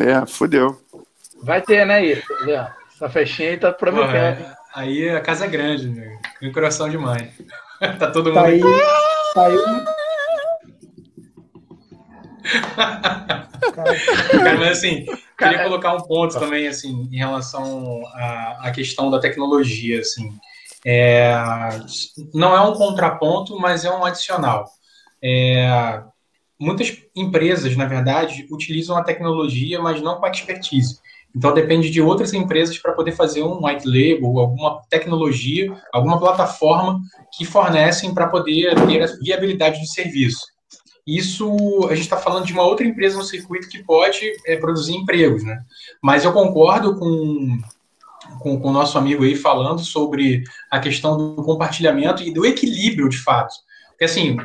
É, fodeu. Vai ter, né, isso? Essa festinha aí tá prometendo. Porra, aí a casa é grande, né? Tem coração de mãe. (laughs) tá todo tá mundo. Aí, tá aí Cara, mas assim, queria colocar um ponto também, assim, em relação à, à questão da tecnologia, assim. É, não é um contraponto, mas é um adicional. É, muitas empresas, na verdade, utilizam a tecnologia, mas não com a expertise. Então depende de outras empresas para poder fazer um white label, alguma tecnologia, alguma plataforma que fornecem para poder ter a viabilidade do serviço. Isso, a gente está falando de uma outra empresa no circuito que pode é, produzir empregos, né? Mas eu concordo com, com, com o nosso amigo aí falando sobre a questão do compartilhamento e do equilíbrio, de fato. Porque, assim,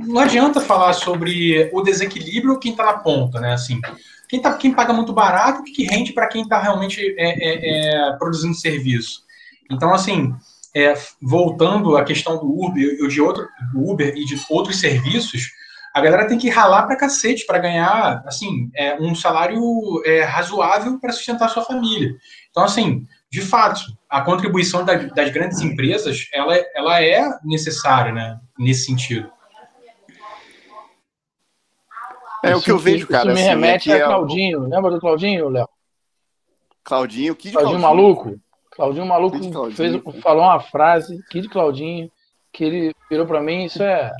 não adianta falar sobre o desequilíbrio quem está na ponta, né? Assim, quem, tá, quem paga muito barato, o que rende para quem está realmente é, é, é, produzindo serviço. Então, assim, é, voltando à questão do Uber, de outro, Uber e de outros serviços, a galera tem que ralar pra cacete para ganhar, assim, é, um salário é, razoável para sustentar sua família. Então, assim, de fato, a contribuição da, das grandes empresas, ela, ela é necessária, né, nesse sentido. É o que eu vejo, cara. Isso me assim, remete é a Claudinho. É... Lembra do Claudinho, Léo? Claudinho, que Claudinho, Claudinho maluco. Claudinho maluco Claudinho. Fez, falou uma frase, que de Claudinho, que ele virou para mim, isso é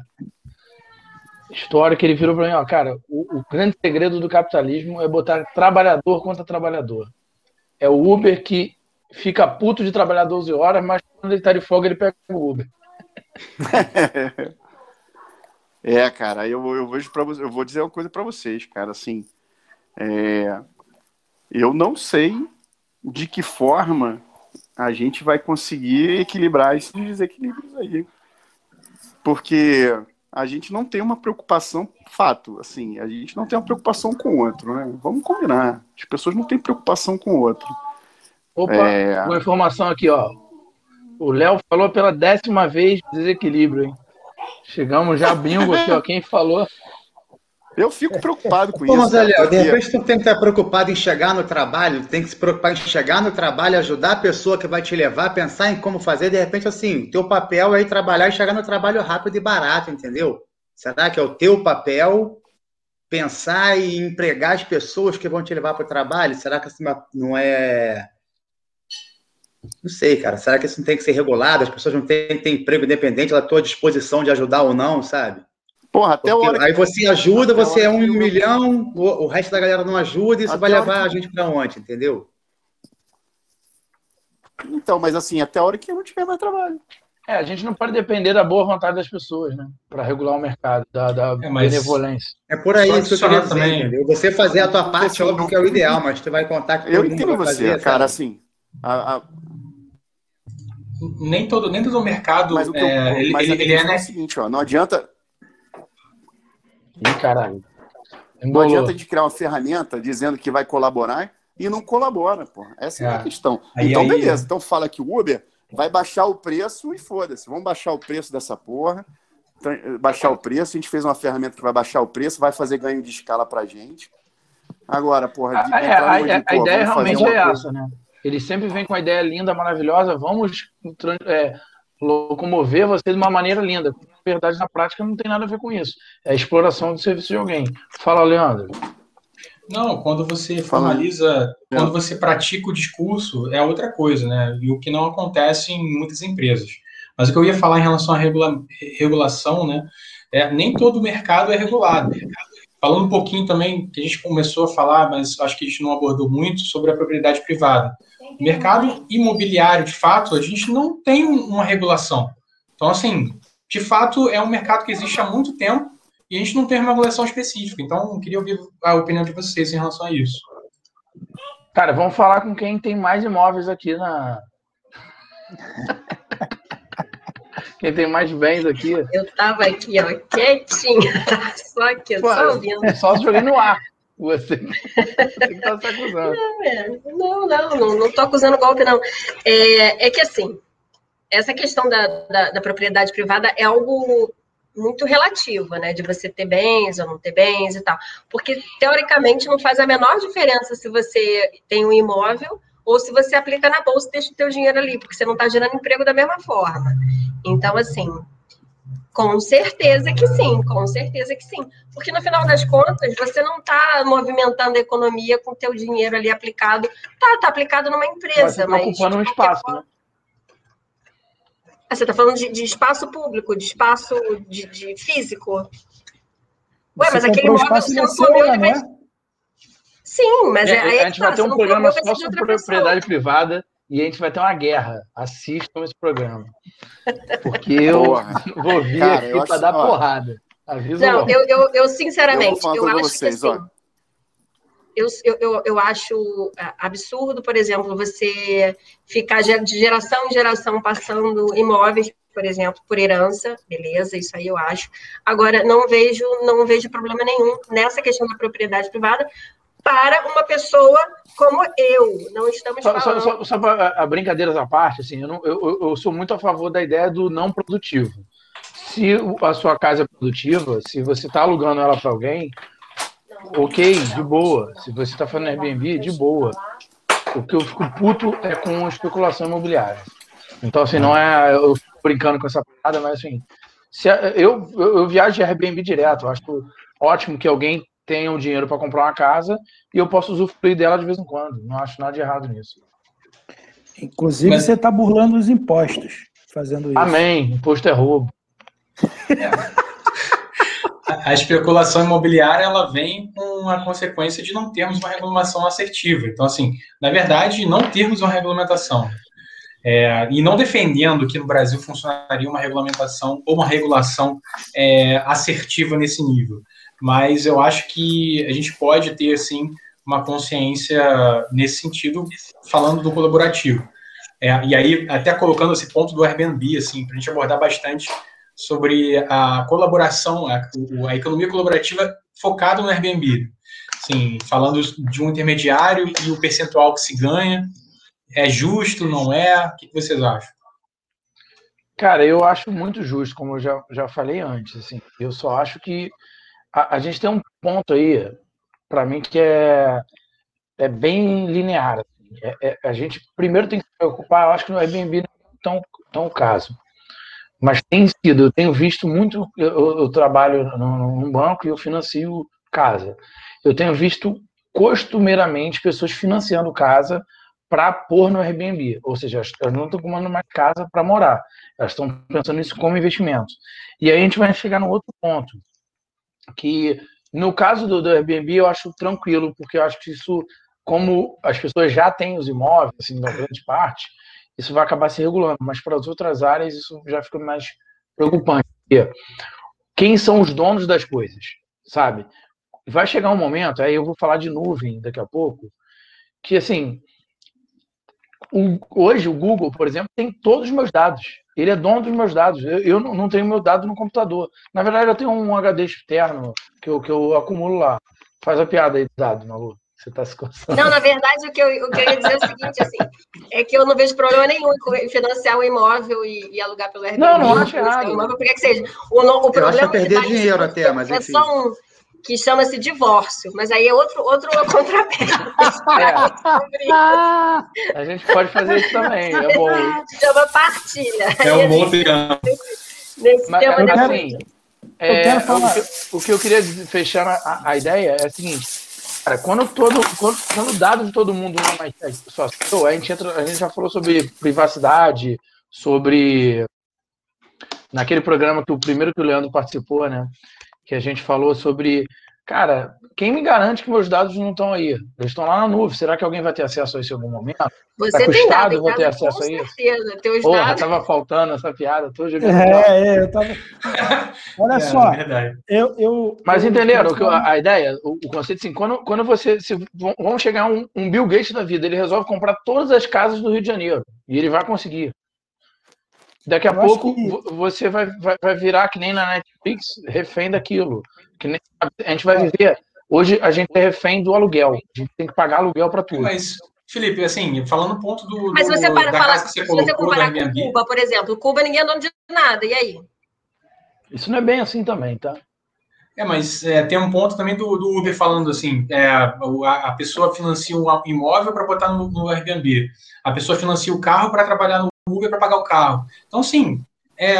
história que ele virou para mim, ó, cara, o, o, grande segredo do capitalismo é botar trabalhador contra trabalhador. É o Uber que fica puto de trabalhar 12 horas, mas quando ele tá de folga ele pega o Uber. (laughs) é, cara, eu, eu vejo para eu vou dizer uma coisa para vocês, cara, assim, é, eu não sei de que forma a gente vai conseguir equilibrar esses desequilíbrios aí. Porque a gente não tem uma preocupação, fato, assim, a gente não tem uma preocupação com o outro, né? Vamos combinar. As pessoas não têm preocupação com o outro. Opa, é... uma informação aqui, ó. O Léo falou pela décima vez desequilíbrio, hein? Chegamos já bingo aqui, ó. Quem falou? Eu fico preocupado com Pô, isso. mas cara, olha, de repente tu tem que estar preocupado em chegar no trabalho, tem que se preocupar em chegar no trabalho, ajudar a pessoa que vai te levar, pensar em como fazer, de repente, assim, teu papel é ir trabalhar e chegar no trabalho rápido e barato, entendeu? Será que é o teu papel pensar e empregar as pessoas que vão te levar para o trabalho? Será que isso não é. Não sei, cara. Será que isso não tem que ser regulado? As pessoas não têm que ter emprego independente à tua disposição de ajudar ou não, sabe? Porra, até a Porque hora aí você ajuda, até a você é um eu- milhão, o, o resto da galera não ajuda, e isso Até vai a levar a que- gente para onde, entendeu? Então, mas assim, até a hora que eu não tiver mais trabalho. É, a gente não pode depender da boa vontade das pessoas, né? Para regular o mercado, da, da É, mas- benevolência. É por aí Só que eu queria dizer, também- entendeu? Você fazer a tua parte, óbvio que é o ideal, mas tu vai contar que Eu todo mundo entendo vai você, fazer, cara, sabe? assim. a- a- Nem todo, nem todo mercado mas o que eu, é, ele, mas ele, a ele é, questão é né? o seguinte, ó, não adianta, Ih, caralho. não Embolou. adianta de criar uma ferramenta dizendo que vai colaborar e não colabora, pô. Essa é, a É. questão. Aí- então, aí- beleza. Então fala que o Uber vai baixar o preço e foda-se. Vamos baixar o preço dessa porra. Então, eh, baixar o preço, a gente fez uma ferramenta que vai baixar o preço, vai fazer ganho de escala pra gente. Agora, porra, de A, a- numa de, a- a pô, ideia realmente uma é coisa- essa, né? Ele sempre vem com a ideia linda, maravilhosa, vamos é, locomover você de uma maneira linda. Na verdade, na prática, não tem nada a ver com isso. É a exploração do serviço de alguém. Fala, Leandro. Não, quando você formaliza, É. quando você pratica o discurso, é outra coisa, né? E o que não acontece em muitas empresas. Mas o que eu ia falar em relação à regula- regulação, né? É, nem todo mercado é regulado. Falando um pouquinho também, que a gente começou a falar, mas acho que a gente não abordou muito, sobre a propriedade privada. O mercado imobiliário, de fato, a gente não tem um- uma regulação. Então, assim, de fato, é um mercado que existe há muito tempo e a gente não tem uma regulação específica. Então, eu queria ouvir a opinião de vocês em relação a isso. Cara, vamos falar com quem tem mais imóveis aqui na. (laughs) quem tem mais bens aqui. Eu tava aqui, ó, quietinha, (laughs) só aqui, Pô, só ouvindo. É só joguei no ar. Você (laughs) tem que estar se acusando. É, Não, não, não, não tô acusando golpe, não. É, é que assim, essa questão da, da, da propriedade privada é algo muito relativo, né? De você ter bens ou não ter bens e tal. Porque, teoricamente, não faz a menor diferença se você tem um imóvel ou se você aplica na bolsa e deixa o teu dinheiro ali, porque você não está gerando emprego da mesma forma. Então, assim, com certeza que sim, com certeza que sim. Porque no final das contas, você não está movimentando a economia com o teu dinheiro ali aplicado. Tá, tá aplicado numa Mas empresa, mas. ocupando um espaço, forma- né? Ah, você está falando de, de espaço público, de espaço de, de físico. Ué, Você mas aquele né, ele vai. não é? Sim, mas é, É, aí a é gente que vai tá, ter um programa só sobre propriedade privada e a gente vai ter uma guerra. Assistam esse programa. Porque eu Porra. (laughs) vou vir Cara, aqui eu para dar ó. porrada. Aviso Não, eu, eu, eu Eu sinceramente, eu, coisa acho vocês, que assim, ó. Eu, eu, eu, acho ah, absurdo, por exemplo, você ficar de geração em geração passando imóveis, por exemplo, por herança, beleza, isso aí eu acho. Agora, não vejo, não vejo problema nenhum nessa questão da propriedade privada para uma pessoa como eu. Não estamos Só, só, falando. só, só para a brincadeiras à parte, assim, eu, não- eu, eu- sou muito a favor da ideia do não produtivo. Se a sua casa é produtiva, se você está alugando ela para alguém, ok, de boa. Se você está fazendo Airbnb, de boa. O que eu fico puto é com especulação imobiliária. Então, assim, não é eu fico brincando com essa parada, mas assim, se eu, eu, eu viajo de Airbnb direto. Eu acho ótimo que alguém tenha o dinheiro para comprar uma casa e eu posso usufruir dela de vez em quando. Não acho nada de errado nisso. Inclusive, Mas- você está burlando os impostos fazendo isso. Amém. Imposto é roubo. (laughs) A especulação imobiliária ela vem com a consequência de não termos uma regulamentação assertiva. Então, assim, na verdade, não termos uma regulamentação. É, e não defendendo que no Brasil funcionaria uma regulamentação ou uma regulação é, assertiva nesse nível. Mas eu acho que a gente pode ter, assim, uma consciência nesse sentido, falando do colaborativo. É, e aí, até colocando esse ponto do Airbnb, assim, para a gente abordar bastante sobre a colaboração, a, a economia colaborativa focada no Airbnb. Assim, falando de um intermediário e o percentual que se ganha. É justo, não é? O que vocês acham? Cara, eu acho muito justo, como eu já, já falei antes. Assim, eu só acho que a, a gente tem um ponto aí, para mim, que é, é bem linear. Assim. É, é, a gente primeiro tem que se preocupar, eu acho que no Airbnb não é tão, tão caso. Mas tem sido, eu tenho visto muito, eu, eu trabalho num banco e eu financio casa. Eu tenho visto costumeiramente pessoas financiando casa para pôr no Airbnb. Ou seja, elas não estão comprando mais casa para morar. Elas estão pensando nisso como investimento. E aí a gente vai chegar no outro ponto, que no caso do, do Airbnb eu acho tranquilo, porque eu acho que isso, como as pessoas já têm os imóveis, assim, na grande parte, isso vai acabar se regulando. Mas para as outras áreas isso já fica mais preocupante. Quem são os donos das coisas, sabe? Vai chegar um momento, aí eu vou falar de nuvem daqui a pouco, que assim, o, hoje o Google, por exemplo, tem todos os meus dados. Ele é dono dos meus dados. Eu, eu não tenho meu dado no computador. Na verdade, eu tenho um HD externo que eu, que eu acumulo lá. Faz a piada aí de dados, Malu. Você está se coçando. Não, na verdade, o que, eu, o que eu ia dizer é o seguinte, assim, é que eu não vejo problema nenhum em financiar um imóvel e, e alugar pelo Airbnb. Não, não acho errado. Imóvel, porque que seja. O, o problema eu acho é perder dinheiro até, mas é enfim. só um que chama-se divórcio, mas aí é outro, outro (laughs) contrapé. É. a gente pode fazer isso também, é bom. Chama partilha. É um bom tema. Nesse mas, tema mas, assim, é, o, que, o, que, eu queria fechar a, a, ideia é a seguinte, cara, quando todo, quando, quando o dado de todo mundo não é mais só a gente entra, a gente já falou sobre privacidade, sobre naquele programa que o primeiro que o Leandro participou, né? que a gente falou sobre, cara, quem me garante que meus dados não estão aí? Eles estão lá na nuvem. Será que alguém vai ter acesso a isso em algum momento? Você Será tem Estado dado, vai ter acesso a isso? Certeza, teus Porra, dados... tava faltando essa piada, tô. É, é, eu tava. (laughs) Olha É, só, verdade. eu, eu. Mas eu- entenderam eu- a ideia, o, o conceito assim, quando, quando você. Se, vão- vamos chegar a um, um Bill Gates da vida, ele resolve comprar todas as casas do Rio de Janeiro. E ele vai conseguir. Daqui a Eu pouco que- vo- você vai, vai, vai virar que nem na Netflix, refém daquilo. Que nem, a gente vai viver. Hoje a gente é refém do aluguel. A gente tem que pagar aluguel para tudo. Mas, Felipe, assim, falando no ponto do, Mas do- você para da falar, que você se você comparar com Airbnb, Cuba, por exemplo, Cuba ninguém é dono de nada, e aí? Isso não é bem assim também, tá? É, mas é, tem um ponto também do, do Uber falando assim: é, o- a, a pessoa financia um imóvel para botar no, no Airbnb, a pessoa financia o carro para trabalhar no Uber para pagar o carro. Então, sim, é,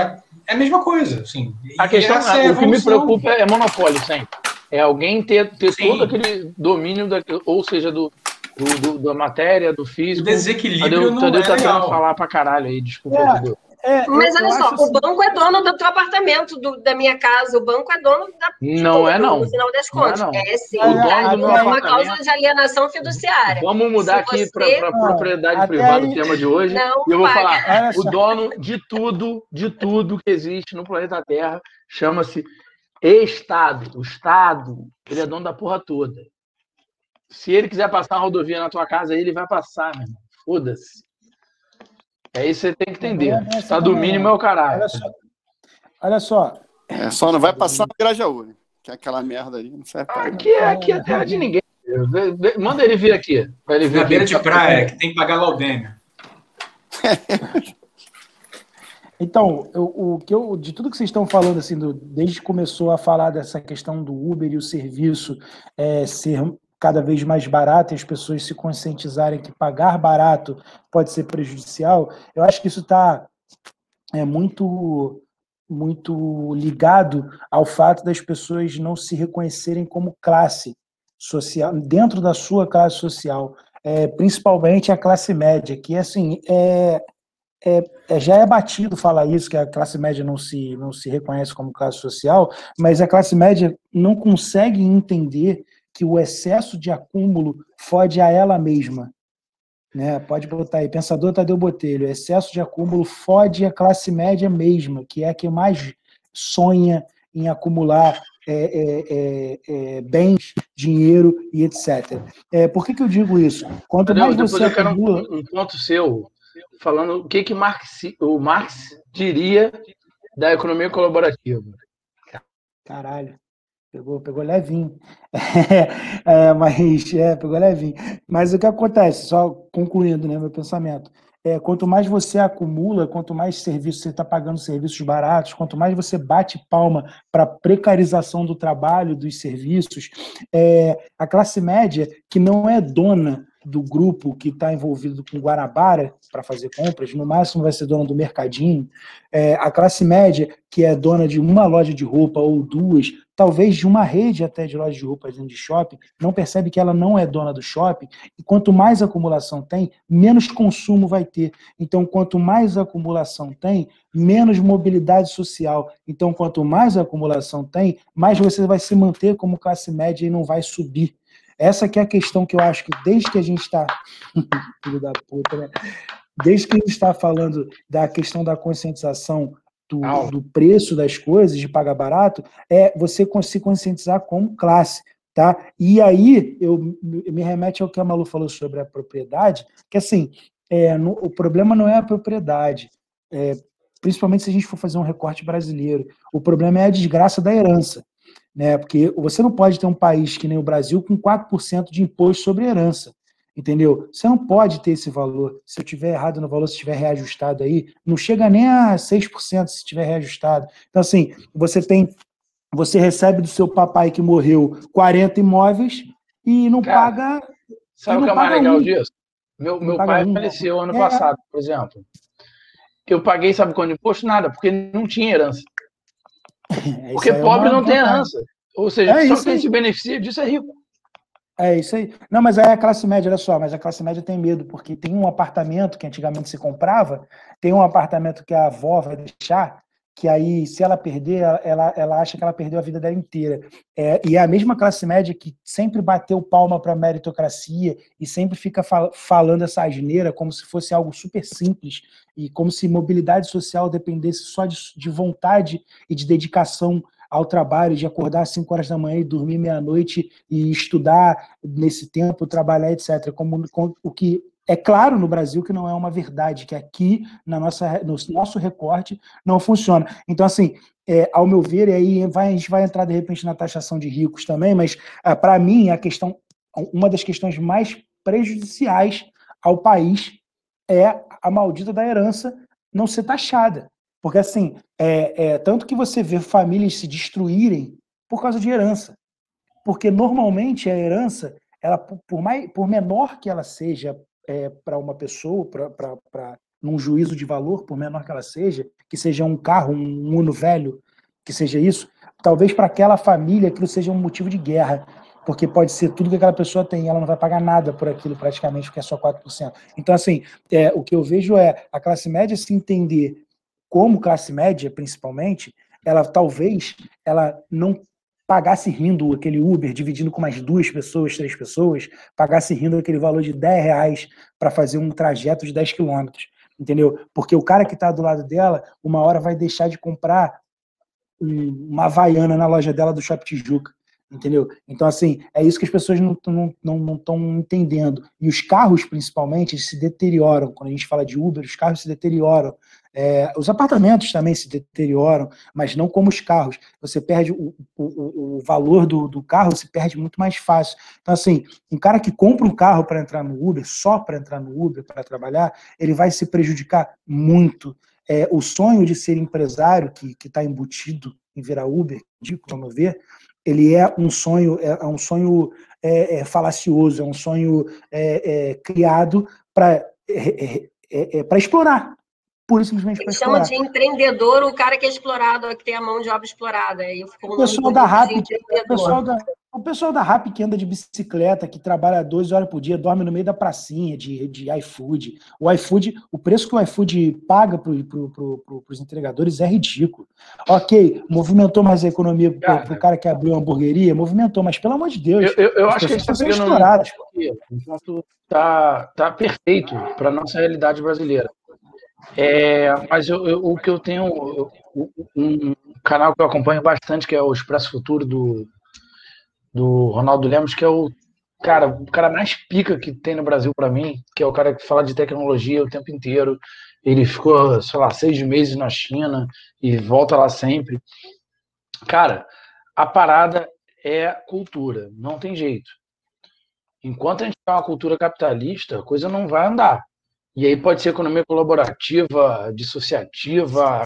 é a mesma coisa. Assim, A questão, é a o que me preocupa é monopólio sempre. É alguém ter, ter Sim. todo aquele domínio, da, ou seja, do, do- do- da matéria, do O físico. desequilíbrio Tadeu, não Tadeu é tá legal. falar pra caralho aí, desculpa, É. É, Mas olha só, o assim- banco é dono do teu apartamento, do- da minha casa, o banco é dono da. Não é, não. No final das Não é, contas. não. É, sim. O Aí meu é uma cláusula de alienação fiduciária. Vamos mudar Se aqui você- para propriedade até privada aí- o tema de hoje. Não E eu vou paga. falar, o dono de tudo, de tudo que existe no planeta Terra, chama-se Estado. O Estado, ele é dono da porra toda. Se ele quiser passar uma rodovia na tua casa, ele vai passar, meu irmão. Foda-se. É isso que você tem que entender. É Estado mínimo é o caralho. Olha só. Olha só. É, só não vai passar no Grajaú, né? Que é aquela merda ali, não serve pra nada. Aqui é, aqui é terra de ninguém. Manda ele vir aqui. Pra ele vir Na aqui. beira de praia, que tem que pagar Laudêmia. (laughs) Então, eu- o que eu, de tudo que vocês estão falando, assim, do- desde que começou a falar dessa questão do Uber e o serviço é, ser cada vez mais barato e as pessoas se conscientizarem que pagar barato pode ser prejudicial, eu acho que isso está é, muito, muito ligado ao fato das pessoas não se reconhecerem como classe social, dentro da sua classe social, é, principalmente a classe média, que assim é, é, já é batido falar isso, que a classe média não se, não se reconhece como classe social, mas a classe média não consegue entender que o excesso de acúmulo fode a ela mesma. Né? Pode botar aí, pensador Tadeu Botelho, excesso de acúmulo fode a classe média mesma, que é a que mais sonha em acumular é, é, é, é, bens, dinheiro e etc. É, por que, que eu digo isso? Quanto Tadeu, mais você acumula... um, um ponto seu, falando o que, que Marx, o Marx diria da economia colaborativa. Caralho, pegou, pegou levinho. (laughs) É, mas é, pegou levinho. Mas o que acontece, só concluindo né, meu pensamento, é, quanto mais você acumula, quanto mais serviço você está pagando serviços baratos, quanto mais você bate palma para a precarização do trabalho, dos serviços, é, a classe média, que não é dona do grupo que está envolvido com Guarabara para fazer compras, no máximo vai ser dona do mercadinho. É, a classe média, que é dona de uma loja de roupa ou duas, talvez de uma rede até de lojas de roupas dentro de shopping, não percebe que ela não é dona do shopping, e quanto mais acumulação tem, menos consumo vai ter. Então, quanto mais acumulação tem, menos mobilidade social. Então, quanto mais acumulação tem, mais você vai se manter como classe média e não vai subir. Essa que é a questão que eu acho que desde que a gente está. (laughs) Filho da puta, né? Desde que a gente está falando da questão da conscientização do, do, preço das coisas, de pagar barato, é você se conscientizar como classe. Tá? E aí eu me remete ao que a Malu falou sobre a propriedade, que assim, é, no, o problema não é a propriedade, é, principalmente se a gente for fazer um recorte brasileiro. O problema é a desgraça da herança né? Porque você não pode ter um país que nem o Brasil com 4% de imposto sobre herança, entendeu? Você não pode ter esse valor. Se eu tiver errado no valor, se estiver reajustado aí, não chega nem a 6% se estiver reajustado. Então, assim, você tem, você recebe do seu papai que morreu 40 imóveis e não Cara, paga. Sabe o que é mais legal um. disso? Meu, meu pai um. faleceu ano é. passado, por exemplo. Eu paguei, sabe quando imposto? Nada, porque não tinha herança. É, Porque é pobre não tem herança. Ou seja, é só quem aí. se beneficia disso é rico. É isso aí. Não, mas aí a classe média, olha só, mas a classe média tem medo, porque tem um apartamento que antigamente se comprava, tem um apartamento que a avó vai deixar, que aí, se ela perder, ela, ela acha que ela perdeu a vida dela inteira. É, e é a mesma classe média que sempre bateu palma para a meritocracia e sempre fica fal falando essa asneira como se fosse algo super simples e como se mobilidade social dependesse só de, de vontade e de dedicação ao trabalho, de acordar às 5 horas da manhã e dormir meia-noite e estudar nesse tempo, trabalhar, etc. Como, como o que é claro no Brasil que não é uma verdade, que aqui na nossa, no nosso recorte não funciona. Então, assim, é, ao meu ver, e aí vai, a gente vai entrar de repente na taxação de ricos também, mas é, para mim a questão, uma das questões mais prejudiciais ao país é a maldita da herança não ser taxada. Porque assim, é, é tanto que você vê famílias se destruírem por causa de herança. Porque normalmente a herança, ela por, mais, por menor que ela seja é, para uma pessoa, para num juízo de valor, por menor que ela seja, que seja um carro, um Uno velho, que seja isso, talvez para aquela família aquilo seja um motivo de guerra, porque pode ser tudo que aquela pessoa tem, ela não vai pagar nada por aquilo praticamente, porque é só 4%. Então, assim, é, o que eu vejo é a classe média se entender como classe média, principalmente, ela talvez ela não pagasse rindo aquele Uber, dividindo com mais duas pessoas, três pessoas, pagasse rindo aquele valor de 10 reais para fazer um trajeto de 10 quilômetros, entendeu? Porque o cara que está do lado dela, uma hora vai deixar de comprar uma Havaiana na loja dela do Shopping Tijuca, entendeu? Então, assim, é isso que as pessoas não estão não, não, não entendendo. E os carros, principalmente, se deterioram. Quando a gente fala de Uber, os carros se deterioram. É, os apartamentos também se deterioram, mas não como os carros. Você perde o, o, o valor do, do, carro, se perde muito mais fácil. Então, assim, um cara que compra um carro para entrar no Uber, só para entrar no Uber, para trabalhar, ele vai se prejudicar muito. É, o sonho de ser empresário, que está embutido em virar Uber, digo, vamos ver, ele é um sonho, é, é um sonho é, é, falacioso, é um sonho é, é, criado para para explorar, pura e simplesmente para explorar. chama de empreendedor o cara que é explorado, que tem a mão de obra explorada. Aí o pessoal da RAP, o pessoal da, o pessoal da RAP que anda de bicicleta, que trabalha 12 horas por dia, dorme no meio da pracinha de, de iFood. O iFood, o preço que o iFood paga para pro, pro, pro, os entregadores é ridículo. Ok, movimentou mais a economia para o cara que abriu uma hamburgueria, movimentou, mas pelo amor de Deus. Eu, eu, eu acho que a gente está sendo exploradas. Está tá perfeito para a nossa realidade brasileira. É, mas eu, eu, o que eu tenho, um canal que eu acompanho bastante, que é o Expresso Futuro do, do Ronaldo Lemos, que é o cara, o cara mais pica que tem no Brasil para mim, que é o cara que fala de tecnologia o tempo inteiro. Ele ficou, sei lá, seis meses na China e volta lá sempre. Cara, a parada é cultura, não tem jeito. Enquanto a gente tiver uma cultura capitalista, a coisa não vai andar. E aí pode ser economia colaborativa, dissociativa,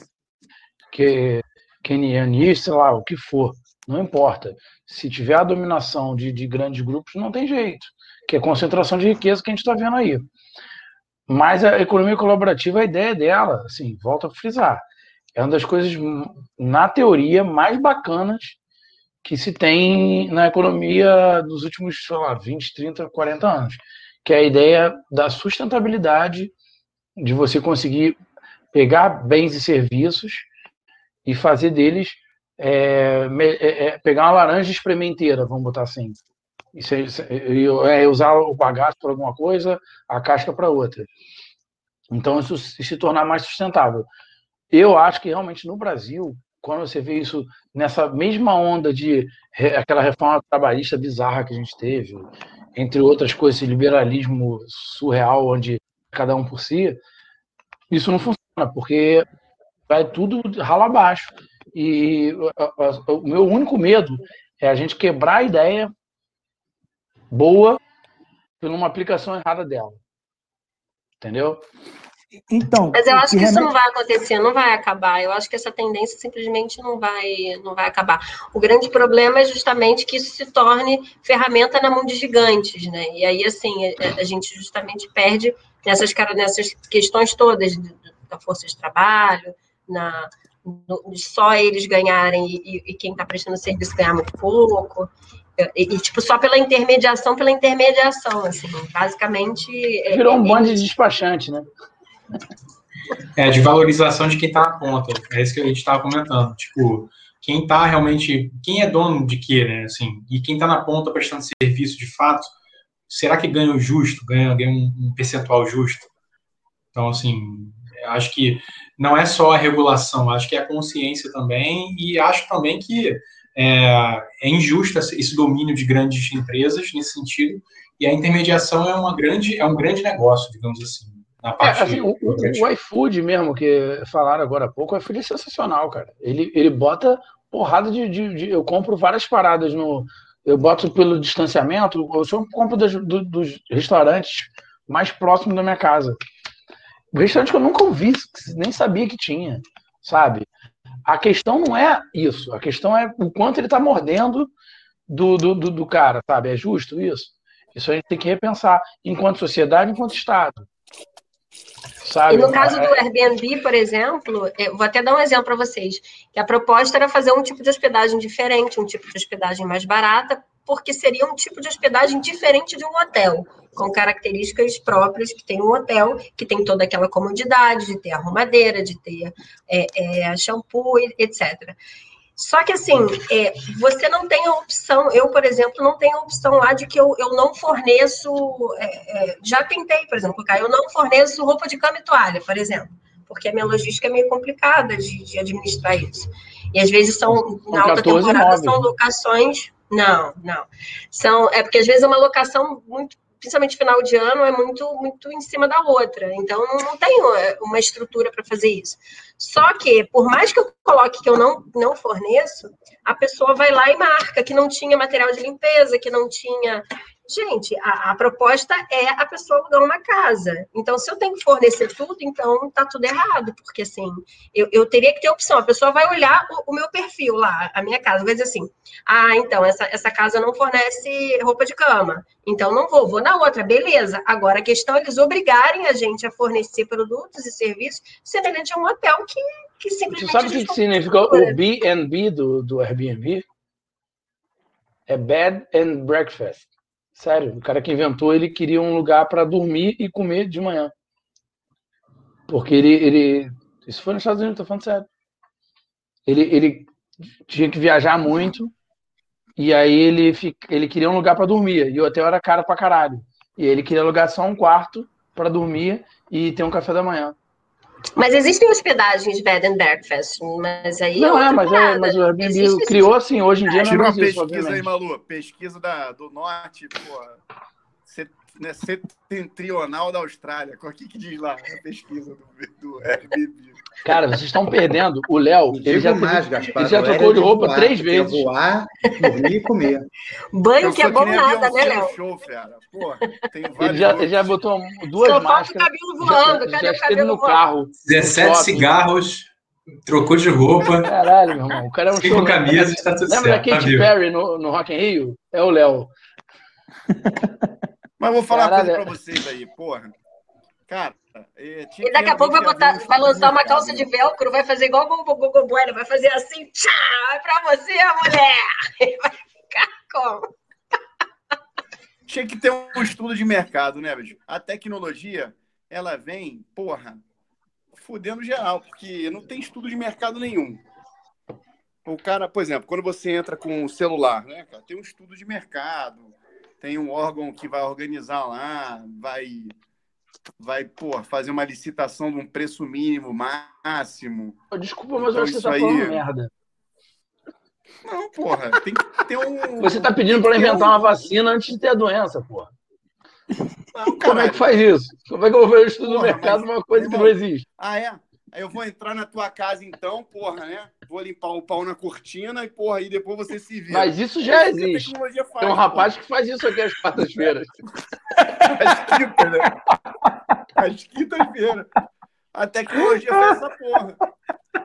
que, kenianista, sei lá, o que for. Não importa. Se tiver a dominação de, de grandes grupos, não tem jeito. Que é concentração de riqueza que a gente está vendo aí. Mas a economia colaborativa, a ideia dela, assim, volta a frisar, é uma das coisas, na teoria, mais bacanas que se tem na economia dos últimos, sei lá, 20, 30, 40 anos, que é a ideia da sustentabilidade, de você conseguir pegar bens e serviços e fazer deles é, é, é, pegar uma laranja experimenteira, vamos botar assim. É usar o bagaço para alguma coisa, a casca para outra. Então, isso se tornar mais sustentável. Eu acho que realmente no Brasil, quando você vê isso nessa mesma onda de aquela reforma trabalhista bizarra que a gente teve, entre outras coisas, esse liberalismo surreal, onde cada um por si, isso não funciona, porque vai tudo rala abaixo. E o meu único medo é a gente quebrar a ideia boa por uma aplicação errada dela. Entendeu? Então, mas eu acho que isso não vai acontecer, não vai acabar. Eu acho que essa tendência simplesmente não vai, não vai acabar. O grande problema é justamente que isso se torne ferramenta na mão de gigantes, né? E aí, assim, a, a gente justamente perde nessas, nessas questões todas da força de trabalho, na, no, só eles ganharem e, e quem está prestando serviço ganhar muito pouco. E, e, tipo, só pela intermediação, pela intermediação, assim, basicamente... É, Virou um é, bando de despachante, né? É, de valorização de quem está na ponta. É isso que a gente estava comentando. Tipo, quem está realmente. Quem é dono de quê, né? Assim, e quem está na ponta prestando serviço de fato, será que ganha o justo? Ganha, ganha um, um percentual justo? Então, assim, acho que não é só a regulação, acho que é a consciência também, e acho também que é, é injusto esse domínio de grandes empresas nesse sentido, e a intermediação é, uma grande, é um grande negócio, digamos assim. Na é, parte é, assim, o, o, iFood mesmo, que falaram agora há pouco, o iFood é sensacional, cara. Ele, ele bota porrada de, de, de, Eu compro várias paradas no. Eu boto pelo distanciamento, eu só compro das, do, dos restaurantes mais próximos da minha casa. Restaurante que eu nunca ouvi, nem sabia que tinha, sabe? A questão não é isso. A questão é o quanto ele está mordendo do, do, do, do cara, sabe? É justo isso? Isso a gente tem que repensar enquanto sociedade, enquanto Estado. Sabe? E no caso do Airbnb, por exemplo, eu vou até dar um exemplo para vocês, que a proposta era fazer um tipo de hospedagem diferente, um tipo de hospedagem mais barata, porque seria um tipo de hospedagem diferente de um hotel, com características próprias que tem um hotel, que tem toda aquela comodidade de ter arrumadeira, de ter é, é, shampoo, etc. Só que, assim, é, você não tem a opção, eu, por exemplo, não tenho a opção lá de que eu, eu não forneço, é, é, já tentei, por exemplo, eu não forneço roupa de cama e toalha, por exemplo, porque a minha logística é meio complicada de, de administrar isso. E às vezes são, na alta temporada, são locações. Não, não. São, é porque às vezes é uma locação muito principalmente final de ano, é muito, muito em cima da outra. Então, não, não é, uma estrutura para fazer isso. Só que, por mais que eu coloque que eu não, não forneço, a pessoa vai lá e marca que não tinha material de limpeza, que não tinha Gente, a, a, proposta é a pessoa alugar uma casa. Então, se eu tenho que fornecer tudo, então tá tudo errado, porque assim, eu, eu teria que ter opção. A pessoa vai olhar o, o, meu perfil lá, a minha casa, vai dizer assim: ah, então, essa, essa casa não fornece roupa de cama. Então, não vou, vou na outra, beleza. Agora, a questão é eles obrigarem a gente a fornecer produtos e serviços semelhante a um hotel que, que simplesmente. Você sabe o que significa o BNB do, do Airbnb? É Bed and Breakfast. Sério, o cara que inventou, ele queria um lugar para dormir e comer de manhã. Porque ele, ele. Isso foi nos Estados Unidos, tô falando sério. Ele, ele tinha que viajar muito. E aí ele, ele queria um lugar para dormir. E o hotel era caro pra caralho. E ele queria alugar só um quarto para dormir e ter um café da manhã. Mas existem hospedagens bed and breakfast, mas aí. Não, é, é mas, é, mas o Airbnb Existe, criou assim, hoje em dia Tira não uma pesquisa isso, aí, Malu. Pesquisa da, do norte, pô. Né, setentrional da Austrália. O que, que diz lá a pesquisa do do Airbnb. Cara, vocês estão perdendo. O Léo, ele já, mais, teve- Gaspar, ele já trocou de roupa voar, três vezes. voar, dormir e comer. Banho que é bom nada, né, Léo? show, fera. Porra, Ele vários já, ele já botou duas Só falta o máscaras. cabelo voando. já, Cadê já o esteve cabelo no voando? carro. 17 no shopping. cigarros, trocou de roupa, Caralho, meu irmão. O cara é um cinco show. camisas, tá tudo Lembra da certo. Tá Katy vivo. Perry no, no Rock in Rio? É o Léo. Mas vou falar uma Caralho. coisa pra vocês aí, porra. Cara, tinha E daqui a pouco vai, botar, vai lançar uma calça de velcro, vai fazer igual o Gogo Gogo Bueno, vai fazer assim, tchá, é pra você, mulher! (laughs) E vai ficar como? Tinha que ter um estudo de mercado, né, bicho? A tecnologia, ela vem, porra, fudendo geral, porque não tem estudo de mercado nenhum. O cara, por exemplo, quando você entra com um celular, né, cara, tem um estudo de mercado, tem um órgão que vai organizar lá, vai, vai, porra, fazer uma licitação de um preço mínimo, máximo. Desculpa, mas Então, você isso tá aí- falando merda. Não, porra, tem que ter um. (laughs) Você tá pedindo ter inventar um- uma vacina antes de ter a doença, porra. Não, Como é que faz isso? Como é que eu vou ver o estudo do mercado mas, uma coisa que não existe? Ah, é? Aí eu vou entrar na tua casa então, porra, né? Vou limpar o pau na cortina e, porra, aí depois você se vira. Mas isso já É isso que a existe. faz, Tem um rapaz que faz isso aqui às quartas-feiras. (laughs) As quintas, né? As quintas-feiras. A tecnologia faz essa porra.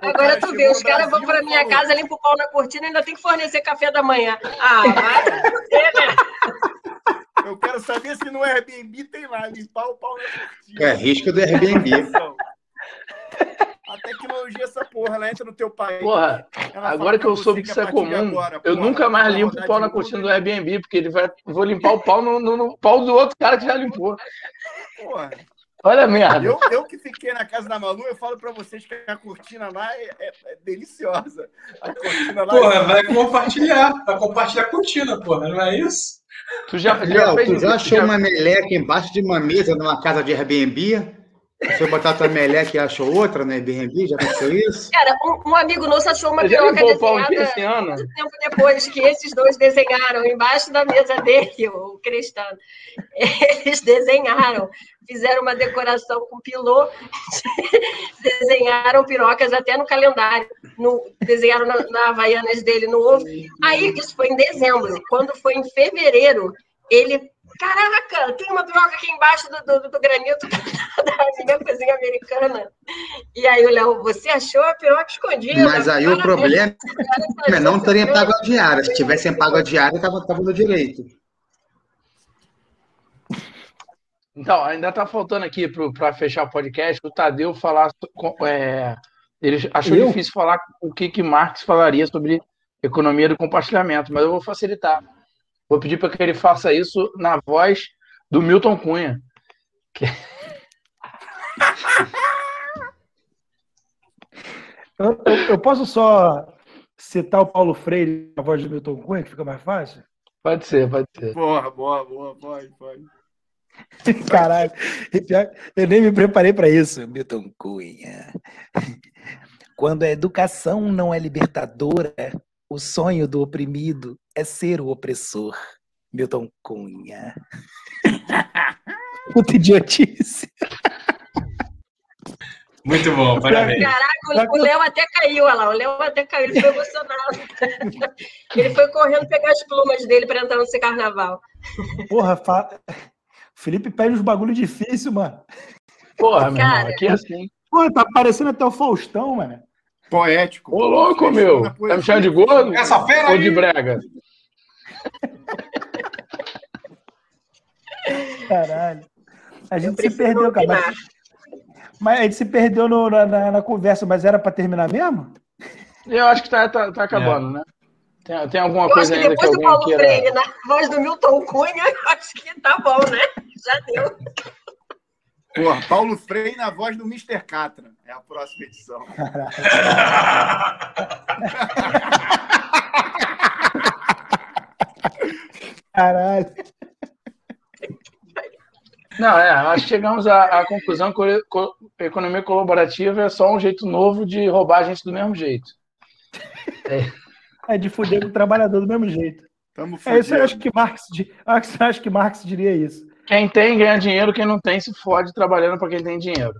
Agora tu vê, os caras vão pra minha casa, limpam o pau na cortina e ainda tem que fornecer café da manhã. Ah, vai você, né? Eu quero saber se no Airbnb tem lá, limpar o pau na cortina. É risco do Airbnb. A tecnologia, essa porra, ela entra no teu país. Porra, agora que eu soube que isso é comum, agora, eu porra, nunca mais limpo o pau na cortina do Airbnb, porque ele vai. Vou limpar o pau no, no- no pau do outro cara que já limpou. Porra. Olha a merda. Eu, eu que fiquei na casa da Malu, eu falo pra vocês que a cortina lá é, é- é deliciosa. A cortina lá Porra, é... vai compartilhar. Vai compartilhar a cortina, porra, não é isso? Tu já, já Léo, fez tu isso? já achou Já- uma meleca embaixo de uma mesa numa casa de Airbnb? Você botar tua meleca e achou outra no Airbnb? Já aconteceu isso? Cara, um, um amigo nosso achou uma piroca desenhada ano? muito tempo depois que esses dois desenharam embaixo da mesa dele, o Cristão. Eles desenharam, fizeram uma decoração com pilô, (laughs) desenharam pirocas até no calendário, no- desenharam na, na Havaianas dele no ovo. Aí, isso foi em dezembro. Quando foi em fevereiro, ele. Caraca, tem uma piroca aqui embaixo do, do- do granito (laughs) da minha cozinha americana. E aí o Léo, você achou a piroca escondida? Mas aí o problema é não terem pago a diária. Se tivessem pago a diária, tava, tava no direito. Então, ainda tá faltando aqui para fechar o podcast o Tadeu falar. é, ele achou Eu? difícil falar o que, que Marx falaria sobre economia do compartilhamento, mas eu vou facilitar. Vou pedir para que ele faça isso na voz do Milton Cunha. (laughs) Eu, eu- eu posso só citar o Paulo Freire na voz do Milton Cunha, que fica mais fácil? Pode ser, pode ser. Porra, boa, boa, pode, pode. (laughs) Caralho, eu nem me preparei para isso. Milton Cunha. Quando a educação não é libertadora, o sonho do oprimido é ser o opressor. Milton Cunha. (laughs) Puta idiotice. Muito bom, parabéns. Caraca, o- o Léo até caiu, olha lá. O Léo até caiu, ele foi emocionado. (laughs) Ele foi correndo pegar as plumas dele para entrar nesse carnaval. Porra, fa... Felipe pede uns bagulho difícil, mano. Porra, meu irmão, Cara. aqui é assim. Pô, tá parecendo até o Faustão, mano. Poético. Ô, louco, meu. Tá me chamando de gordo? Essa fera Ou de brega? Caralho. A gente se perdeu, cara. Mas, mas a gente se perdeu no- na, na- na conversa, mas era pra terminar mesmo? Eu acho que tá, tá, tá acabando, né? Tem, tem alguma Eu coisa que ainda que depois do alguém Paulo queira. Freire, na voz do Milton Cunha, eu acho que tá bom, né? Já deu. Porra, Paulo Freire na voz do Mr. Catra. É a próxima edição. (laughs) Caralho. Não, é, acho que chegamos à, à conclusão que a co- a economia colaborativa é só um jeito novo de roubar a gente do mesmo jeito. É de fuder o trabalhador do mesmo jeito. Tamo É isso, eu acho que Marx, acho acho que Marx diria isso. Quem tem ganha dinheiro, quem não tem se fode trabalhando para quem tem dinheiro.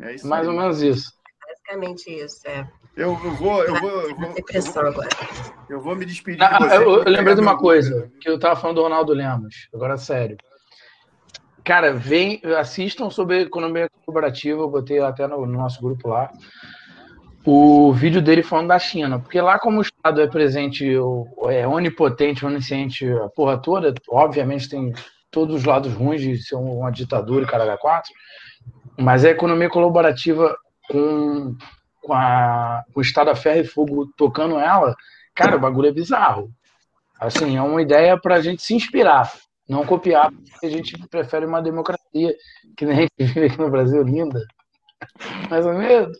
É isso Mais aí. ou menos isso. Basicamente isso, é. Eu, eu vou, eu vou, eu vou, depressão eu vou, agora. Eu vou me despedir. Ah, de você, eu, eu lembrei de uma coisa, que eu tava falando do Ronaldo Lemos, agora sério. Cara, vem, assistam sobre economia colaborativa, eu botei até no, no nosso grupo lá o vídeo dele falando da China, porque lá como o Estado é presente, é onipotente, onisciente, a porra toda, obviamente tem todos os lados ruins de ser uma ditadura e caralho quatro, mas a economia colaborativa com, com, a, com o Estado a ferro e fogo tocando ela, cara, o bagulho é bizarro. Assim, é uma ideia para a gente se inspirar, não copiar, porque a gente prefere uma democracia que nem (laughs) a gente vive aqui no Brasil, linda. Mais ou menos.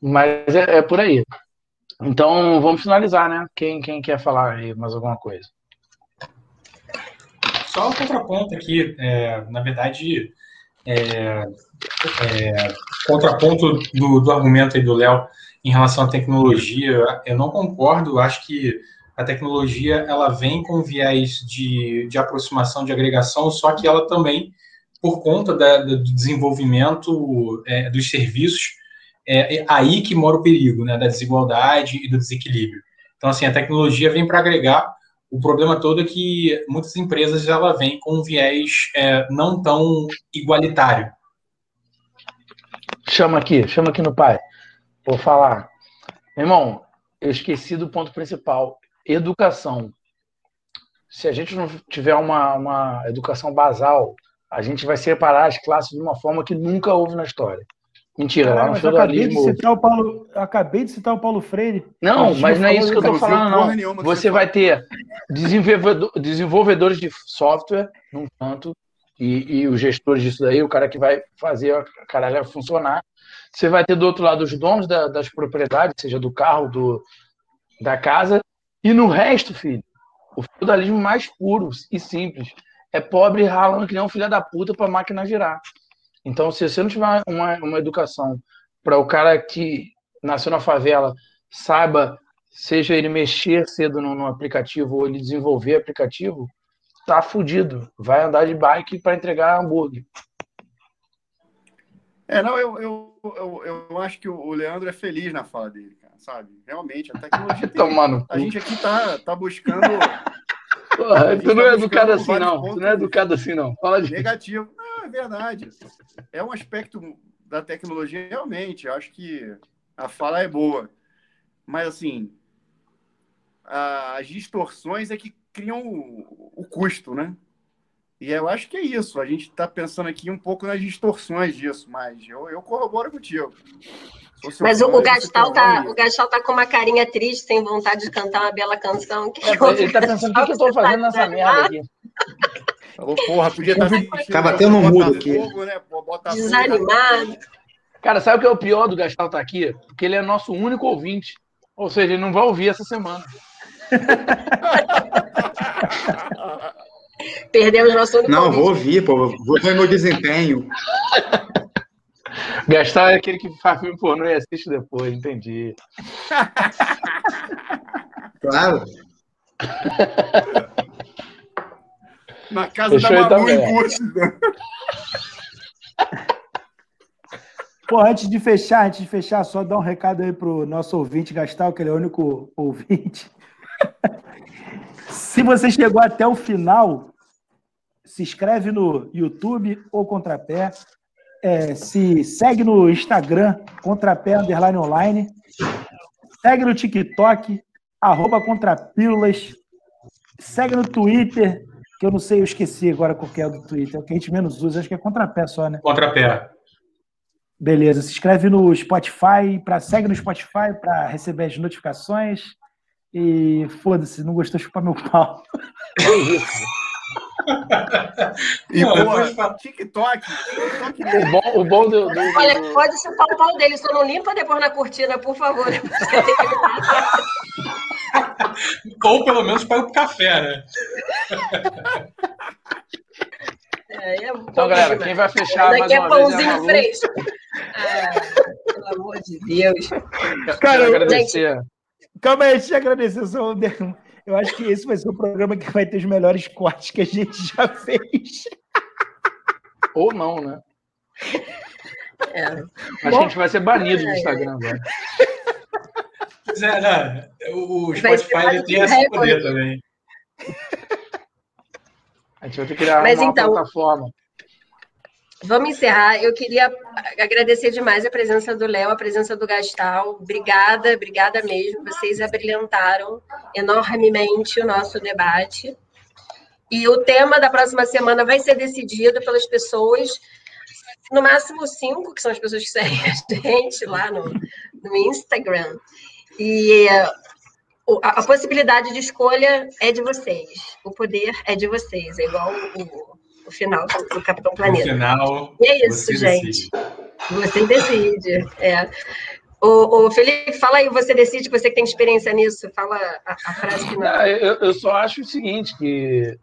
Mas é, é, por aí. Então, vamos finalizar, né? Quem, quem quer falar aí mais alguma coisa? Só um contraponto aqui. É, na verdade, é, é, contraponto do, do argumento aí do Léo em relação à tecnologia, eu não concordo. Acho que a tecnologia ela vem com viés de, de aproximação, de agregação, só que ela também, por conta da, do desenvolvimento é, dos serviços, é, é aí que mora o perigo, né, da desigualdade e do desequilíbrio. Então, assim, a tecnologia vem para agregar. O problema todo é que muitas empresas ela vem com um viés é, não tão igualitário. Chama aqui, chama aqui no pai. Vou falar. Irmão, eu esqueci do ponto principal. Educação. Se a gente não tiver uma, uma educação basal, a gente vai separar as classes de uma forma que nunca houve na história. Mentira, Caramba, lá no feudalismo. Acabei de, citar o Paulo, acabei de citar o Paulo Freire. Não, mas não é isso que eu estou falando, não. Você vai ter desenvolvedor, desenvolvedores de software, num tanto, e, e, os gestores disso daí, o cara que vai fazer a caralho funcionar. Você vai ter do outro lado os donos da, das propriedades, seja do carro, do, da casa, e no resto, filho, o feudalismo mais puro e simples. É pobre ralando que nem um filho da puta para a máquina girar. Então, se você não tiver uma, uma educação para o cara que nasceu na favela saiba, seja ele mexer cedo no, no aplicativo ou ele desenvolver aplicativo, tá fudido. Vai andar de bike para entregar hambúrguer. É, não, eu, eu, eu, eu, acho que o Leandro é feliz na fala dele, cara, sabe? Realmente, a tecnologia (laughs) tem... Tomando a gente aqui tá, tá buscando... (laughs) Porra, tu não é tá educado assim, não. Tu não é educado assim, não. Fala de... Negativo é verdade. É um aspecto da tecnologia, realmente. Acho que a fala é boa. Mas, assim, as distorções é que criam o, o custo, né? E eu acho que é isso. A gente está pensando aqui um pouco nas distorções disso, mas eu, eu corroboro contigo. Mas o, o Gastal tá, o Gastal tá com uma carinha triste, sem vontade de cantar uma bela canção. Que é, ele está pensando o que, que eu estou (laughs) fazendo nessa merda aqui. Falou, porra, podia estar. Tava tendo um mudo aqui. né? Desanimado. Cara, sabe o que é o pior do Gastal estar tá aqui? Porque ele é nosso único ouvinte. Ou seja, ele não vai ouvir essa semana. (laughs) Perdemos nosso único Não, ouvinte. vou ouvir, pô. Vou ver meu desempenho. (laughs) Gastar é aquele que faz filme pornô e assiste depois, entendi. Claro. (laughs) Na casa Fechou da Malu em Curtida. (laughs) Pô, antes de fechar, antes de fechar, só dar um recado aí pro nosso ouvinte Gastal, que ele é o único ouvinte. (laughs) Se você chegou até o final, se inscreve no YouTube ou Contrapé. É, se segue no Instagram, Contrapé Underline Online. Segue no TikTok, arroba Contrapílulas. Segue no Twitter, que eu não sei, eu esqueci agora qual é do Twitter, o que a gente menos usa, acho que é contrapé só, né? Contrapé. Beleza, se inscreve no Spotify, pra, segue no Spotify para receber as notificações. E foda-se, não gostou, chupar meu pau. É isso. e porra, TikTok. TikTok o bom, o bom do, do, Olha, pode chupar o pau dele, só não limpa depois na cortina, por favor. (laughs) Ou pelo menos para o café, né? É, é então, galera, quem vai fechar Daqui mais é pãozinho vez, fresco. Ah, pelo amor de Deus. Cara, eu agradecer. Calma aí, deixa eu agradecer. Só eu acho que esse vai ser o programa que vai ter os melhores cortes que a gente já fez. Ou não, né? É. Acho que a gente vai ser banido do Instagram agora. Pois é, né? O Spotify ele tem esse poder também. A gente vai ter que criar Mas uma então- plataforma. Vamos encerrar. Eu queria agradecer demais a presença do Léo, a presença do Gastal. Obrigada, obrigada mesmo. Vocês abrilhantaram enormemente o nosso debate. E o tema da próxima semana vai ser decidido pelas pessoas, no máximo cinco, que são as pessoas que seguem a (laughs) gente lá no, no Instagram. E a, a possibilidade de escolha é de vocês. O poder é de vocês. É igual o, o final do, Capitão No Planeta. final, E é isso, você gente. decide. Você decide. É. O, o Felipe, fala aí, você decide, você que tem experiência nisso, fala a, a frase que não. Ah, Eu, eu só acho o seguinte, que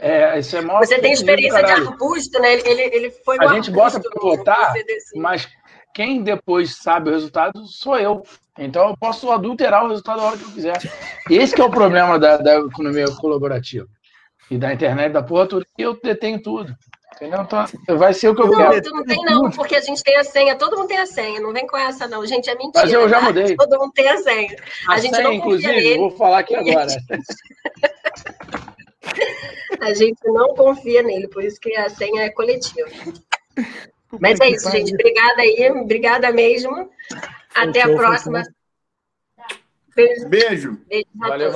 é, isso é maior Você tem experiência de arbusto, né? Ele, ele, ele foi A gente bota arbusto, pra votar, mas quem depois sabe o resultado sou eu. Então eu posso adulterar o resultado a hora que eu quiser. Esse que é o problema da, da economia colaborativa. E da internet, da porra, que eu detenho tudo. Entendeu? Então, vai ser o que eu Não, quero. tu não tem não, porque a gente tem a senha, todo mundo tem a senha, não vem com essa não, gente, é mentira. Mas eu já tá? mudei. Todo mundo tem a senha. A, A gente senha, não inclusive, nele, vou falar aqui agora. (laughs) a gente não confia nele, por isso que a senha é coletiva. Mas é isso, gente, obrigada aí, obrigada mesmo. Até a próxima. Beijo, Beijo. beijo.